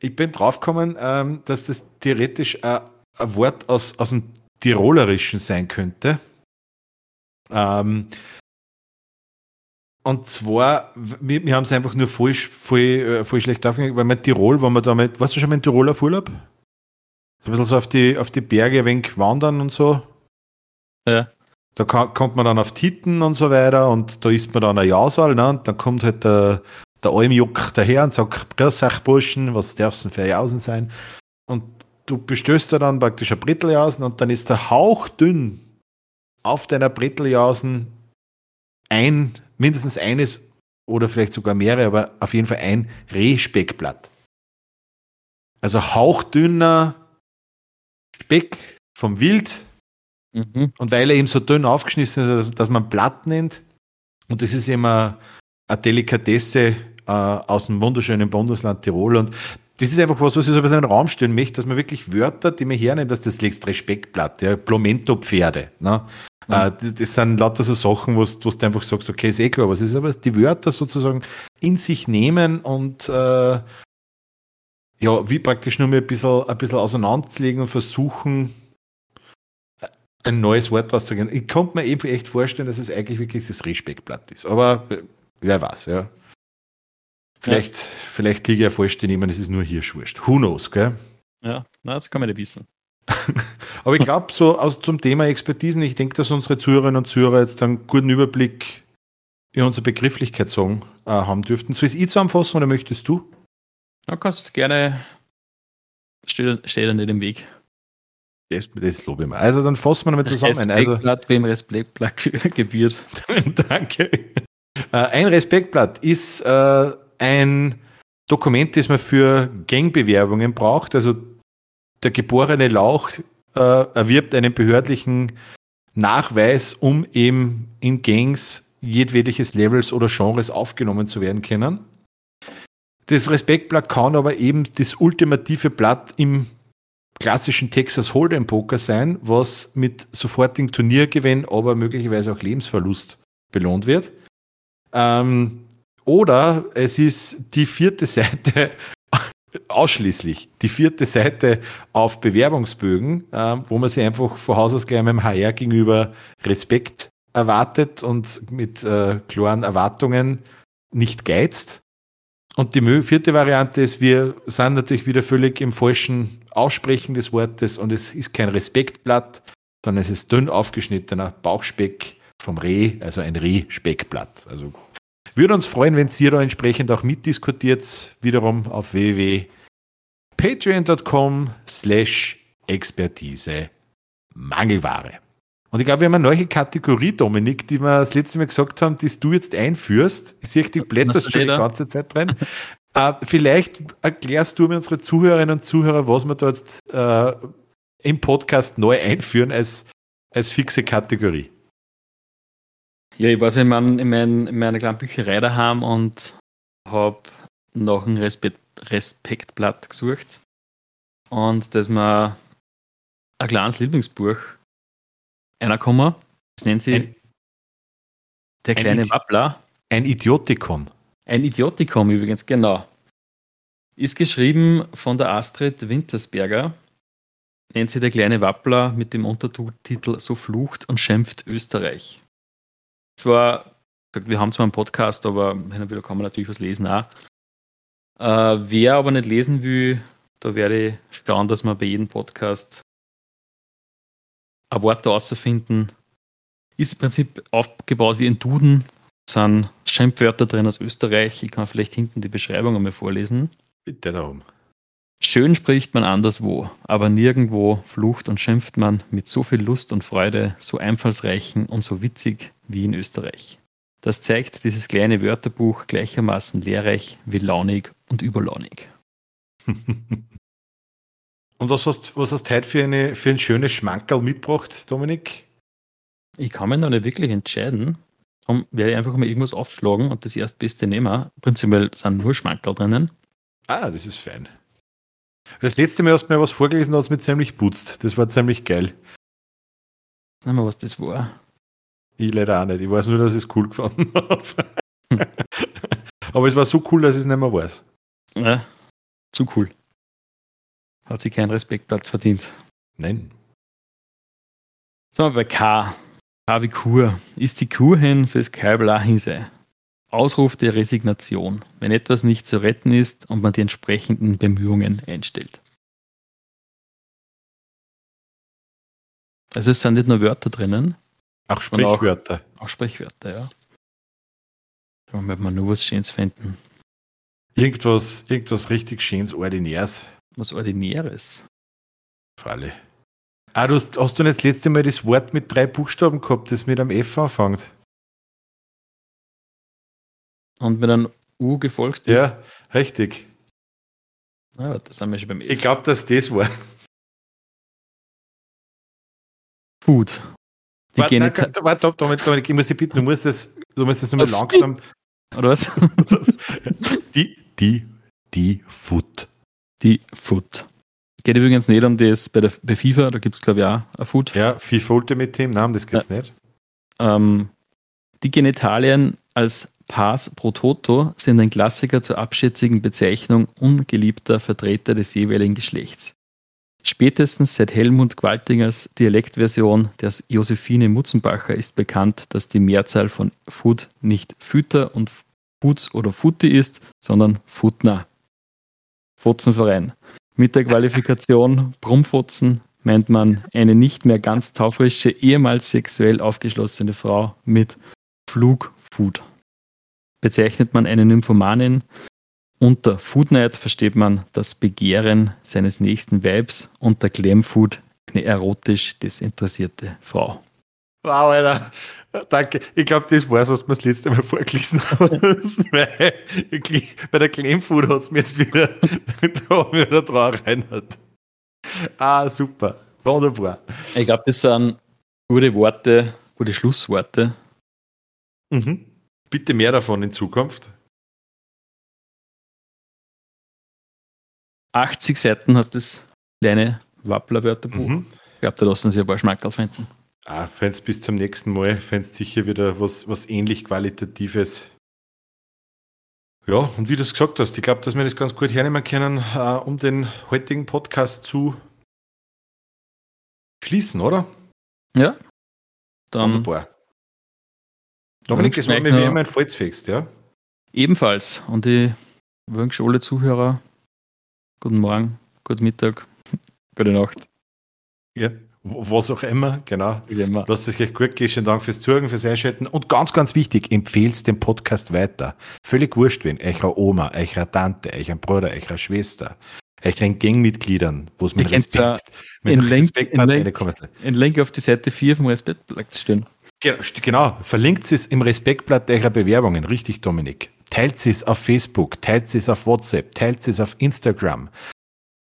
Speaker 2: ich bin draufgekommen, ähm, dass das theoretisch ein, ein Wort aus, aus dem Tirolerischen sein könnte. Ähm, und zwar, wir, wir haben es einfach nur voll, voll, äh, voll schlecht aufgehängt, weil mit Tirol, wenn man damit, warst du schon mal in Tirol auf Urlaub? Ein bisschen so auf die, auf die Berge ein wenig wandern und so.
Speaker 1: Ja.
Speaker 2: Da kann, kommt man dann auf Titten und so weiter und da isst man dann ein Jasal, ne? Und dann kommt halt der, der Almjuck daher und sagt, grüß euch Burschen, was darf es denn für Jausen sein? Und du bestößt da dann praktisch ein Britteljausen und dann ist der hauchdünn auf deiner Britteljausen ein mindestens eines oder vielleicht sogar mehrere, aber auf jeden Fall ein Rehspeckblatt. Also hauchdünner Speck vom Wild. Mhm. Und weil er eben so dünn aufgeschnitten ist, dass man Blatt nennt. Und das ist immer eine Delikatesse äh, aus dem wunderschönen Bundesland Tirol. Und das ist einfach was, was ich so ein bisschen in den Raum stellen möchte, dass man wirklich Wörter, die man hernimmt, dass das legst Respektblatt, ja, Plomento-Pferde. Ne? Mhm. das sind lauter so Sachen, wo, du einfach sagst, okay, ist eh klar, was ist aber die Wörter sozusagen in sich nehmen und äh, ja, wie praktisch nur mal ein bisschen, ein bisschen auseinanderzulegen und versuchen, ein neues Wort rauszugehen. Ich konnte mir eben echt vorstellen, dass es eigentlich wirklich das Respektblatt ist. Aber äh, wer weiß, ja. Vielleicht, ja. vielleicht liege ich ja falsch daneben, es ist nur hier Schwurst. Who knows, gell?
Speaker 1: Ja, na, das kann man nicht wissen.
Speaker 2: Aber ich glaube, so aus, zum Thema Expertisen, ich denke, dass unsere Zuhörerinnen und Zuhörer jetzt einen guten Überblick in unsere Begrifflichkeit sagen, äh, haben dürften. Soll ich es zusammenfassen oder möchtest du?
Speaker 1: Du kannst gerne. Steht, steht ja nicht im Weg.
Speaker 2: Das, das lobe ich mal. Also dann fassen wir nochmal zusammen.
Speaker 1: Also Respektblatt, also, wem Respektblatt gebiert.
Speaker 2: Danke. Äh, ein Respektblatt ist äh, ein Dokument, das man für Gangbewerbungen braucht. Also der geborene Lauch äh, erwirbt einen behördlichen Nachweis, um eben in Gangs jedwediges Levels oder Genres aufgenommen zu werden können. Das Respektblatt kann aber eben das ultimative Blatt im klassischen Texas Hold'em Poker sein, was mit sofortigen Turniergewinn, aber möglicherweise auch Lebensverlust belohnt wird. Ähm, oder es ist die vierte Seite ausschließlich die vierte Seite auf Bewerbungsbögen, äh, wo man sich einfach vor Haus aus gleich mit dem HR gegenüber Respekt erwartet und mit äh, klaren Erwartungen nicht geizt. Und die vierte Variante ist, wir sind natürlich wieder völlig im falschen Aussprechen des Wortes und es ist kein Respektblatt, sondern es ist dünn aufgeschnittener Bauchspeck vom Reh, also ein Rehspeckblatt. Also würde uns freuen, wenn ihr da entsprechend auch mitdiskutiert, wiederum auf www.patreon.com slash Expertise Mangelware. Und ich glaube, wir haben eine neue Kategorie, Dominik, die wir das letzte Mal gesagt haben, die du jetzt einführst. Ich sehe, die blätterst schon die ganze Zeit drin. uh, vielleicht erklärst du mir unsere Zuhörerinnen und Zuhörer, was wir da jetzt uh, im Podcast neu einführen als, als fixe Kategorie.
Speaker 1: Ja, ich war so in, mein, in, mein, in meiner kleinen Bücherei daheim und habe nach einem Respekt, Respektblatt gesucht. Und das ist mir ein kleines Lieblingsbuch einer gekommen. Das nennt sich ein, Der kleine ein Wappler.
Speaker 2: Ein Idiotikon.
Speaker 1: Ein Idiotikon übrigens, genau. Ist geschrieben von der Astrid Wintersberger. Nennt sie Der kleine Wappler mit dem Untertitel So flucht und schimpft Österreich zwar, wir haben zwar einen Podcast, aber hin und wieder kann man natürlich was lesen auch. Äh, wer aber nicht lesen will, da werde ich schauen, dass wir bei jedem Podcast ein Wort rausfinden. Ist im Prinzip aufgebaut wie ein Duden. Es sind Schimpfwörter drin aus Österreich. Ich kann vielleicht hinten die Beschreibung einmal vorlesen.
Speaker 2: Bitte darum.
Speaker 1: Schön spricht man anderswo, aber nirgendwo flucht und schimpft man mit so viel Lust und Freude, so einfallsreichen und so witzig wie in Österreich. Das zeigt dieses kleine Wörterbuch gleichermaßen lehrreich wie launig und überlaunig.
Speaker 2: und was hast, was hast du heute für, eine, für ein schönes Schmankerl mitgebracht, Dominik?
Speaker 1: Ich kann mich noch nicht wirklich entscheiden. Darum werde ich einfach mal irgendwas aufschlagen und das erstbeste nehmen. Prinzipiell sind nur Schmankerl drinnen.
Speaker 2: Ah, das ist fein. Das letzte Mal hast du mir was vorgelesen, da hast du mich ziemlich putzt. Das war ziemlich geil.
Speaker 1: Nehmen wir, was das war.
Speaker 2: Ich leider auch nicht. Ich weiß nur, dass ich es cool gefunden habe. Aber es war so cool, dass ich es nicht mehr weiß.
Speaker 1: Ja, zu cool. Hat sich kein Respektblatt verdient.
Speaker 2: Nein.
Speaker 1: Sagen wir bei K. K wie Kur. Ist die Kur hin, so ist hin sei. Ausruf der Resignation, wenn etwas nicht zu retten ist und man die entsprechenden Bemühungen einstellt. Also es sind nicht nur Wörter drinnen,
Speaker 2: Auch Sprichwörter.
Speaker 1: auch Sprichwörter, ja. Da wird man nur was Schönes finden.
Speaker 2: Irgendwas, irgendwas richtig schönes, ordinäres.
Speaker 1: Was Ordinäres.
Speaker 2: Freilich. Ah, du hast, hast du nicht das letzte Mal das Wort mit drei Buchstaben gehabt, das mit einem F anfängt?
Speaker 1: Und mit einem U gefolgt ist.
Speaker 2: Ja, richtig.
Speaker 1: Warte, das sind wir schon beim
Speaker 2: Ich glaube, dass das war.
Speaker 1: Food. Die
Speaker 2: Warte, nein, warte, Dominik, Dominik, ich muss dich bitten, du musst das, du musst das nochmal
Speaker 1: Auf
Speaker 2: langsam.
Speaker 1: oder was?
Speaker 2: Die, die, die Foot.
Speaker 1: Die Food. Geht übrigens nicht um das bei, der, bei FIFA, da gibt es glaube ich auch ein Food.
Speaker 2: Ja, FIFA Ultimate Team, nein, das geht's nicht.
Speaker 1: Ähm, die Genitalien als Pars pro Toto sind ein Klassiker zur abschätzigen Bezeichnung ungeliebter Vertreter des jeweiligen Geschlechts. Spätestens seit Helmut Qualtingers Dialektversion der Josephine Mutzenbacher ist bekannt, dass die Mehrzahl von Fut nicht Füter und Futs oder Futti ist, sondern Futna. Fotzenverein. Mit der Qualifikation Brummfotzen meint man eine nicht mehr ganz taufrische, ehemals sexuell aufgeschlossene Frau mit Flugfood. Bezeichnet man eine Nymphomanin unter Foodnight versteht man das Begehren seines nächsten Weibs, unter Glamfood eine erotisch desinteressierte Frau.
Speaker 2: Wow, Alter. Danke. Ich glaube, das war's, was wir das letzte Mal vorgelesen haben. Weil Bei der Claimfood hat es mir jetzt wieder, da haben wir wieder drauf reinhört. Ah, super. Wunderbar.
Speaker 1: Ich glaube, das sind gute Worte, gute Schlussworte.
Speaker 2: Mhm. Bitte mehr davon in Zukunft.
Speaker 1: 80 Seiten hat das kleine Wappler-Wörterbuch.
Speaker 2: Mhm.
Speaker 1: Ich glaube, da lassen sich ein paar Schmackerl finden.
Speaker 2: Ah, fänd's bis zum nächsten Mal, fänd's sicher wieder was, was ähnlich Qualitatives. Ja, und wie du es gesagt hast, ich glaube, dass wir das ganz gut hernehmen können, äh, um den heutigen Podcast zu schließen, oder?
Speaker 1: Ja. Dann
Speaker 2: Wunderbar. Dominik, das war mir immer ein Volksfest, ja?
Speaker 1: ebenfalls. Und ich wünsche alle Zuhörer guten Morgen, guten Mittag, gute Nacht.
Speaker 2: Ja. Was auch immer, genau.
Speaker 1: Wie immer.
Speaker 2: Lasst es euch gut gehen. Schönen Dank fürs Zuhören, fürs Einschalten. Und ganz, ganz wichtig, empfehlt den Podcast weiter. Völlig wurscht, wen. Eurer Oma, eurer Tante, eurer Bruder, eurer Schwester, euren Gangmitgliedern, wo es mit Respekt, mit
Speaker 1: Link-
Speaker 2: Respekt
Speaker 1: in Link-
Speaker 2: soll.
Speaker 1: Ein Link auf die Seite 4 vom Respektblatt stehen.
Speaker 2: Genau, verlinkt es im Respektblatt eurer Bewerbungen. Richtig, Dominik. Teilt es auf Facebook, teilt es auf WhatsApp, teilt es auf Instagram.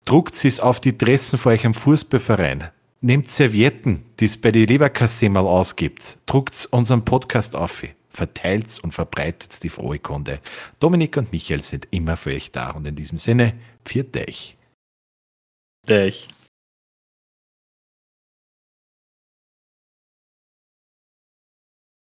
Speaker 2: Druckt es auf die Dressen vor eurem Fußballverein. Nehmt Servietten, die es bei die Leberkasse mal ausgibt. Druckt unseren Podcast auf. Verteilt und verbreitet die frohe Kunde. Dominik und Michael sind immer für euch da. Und in diesem Sinne, pfiat euch.
Speaker 1: Dich.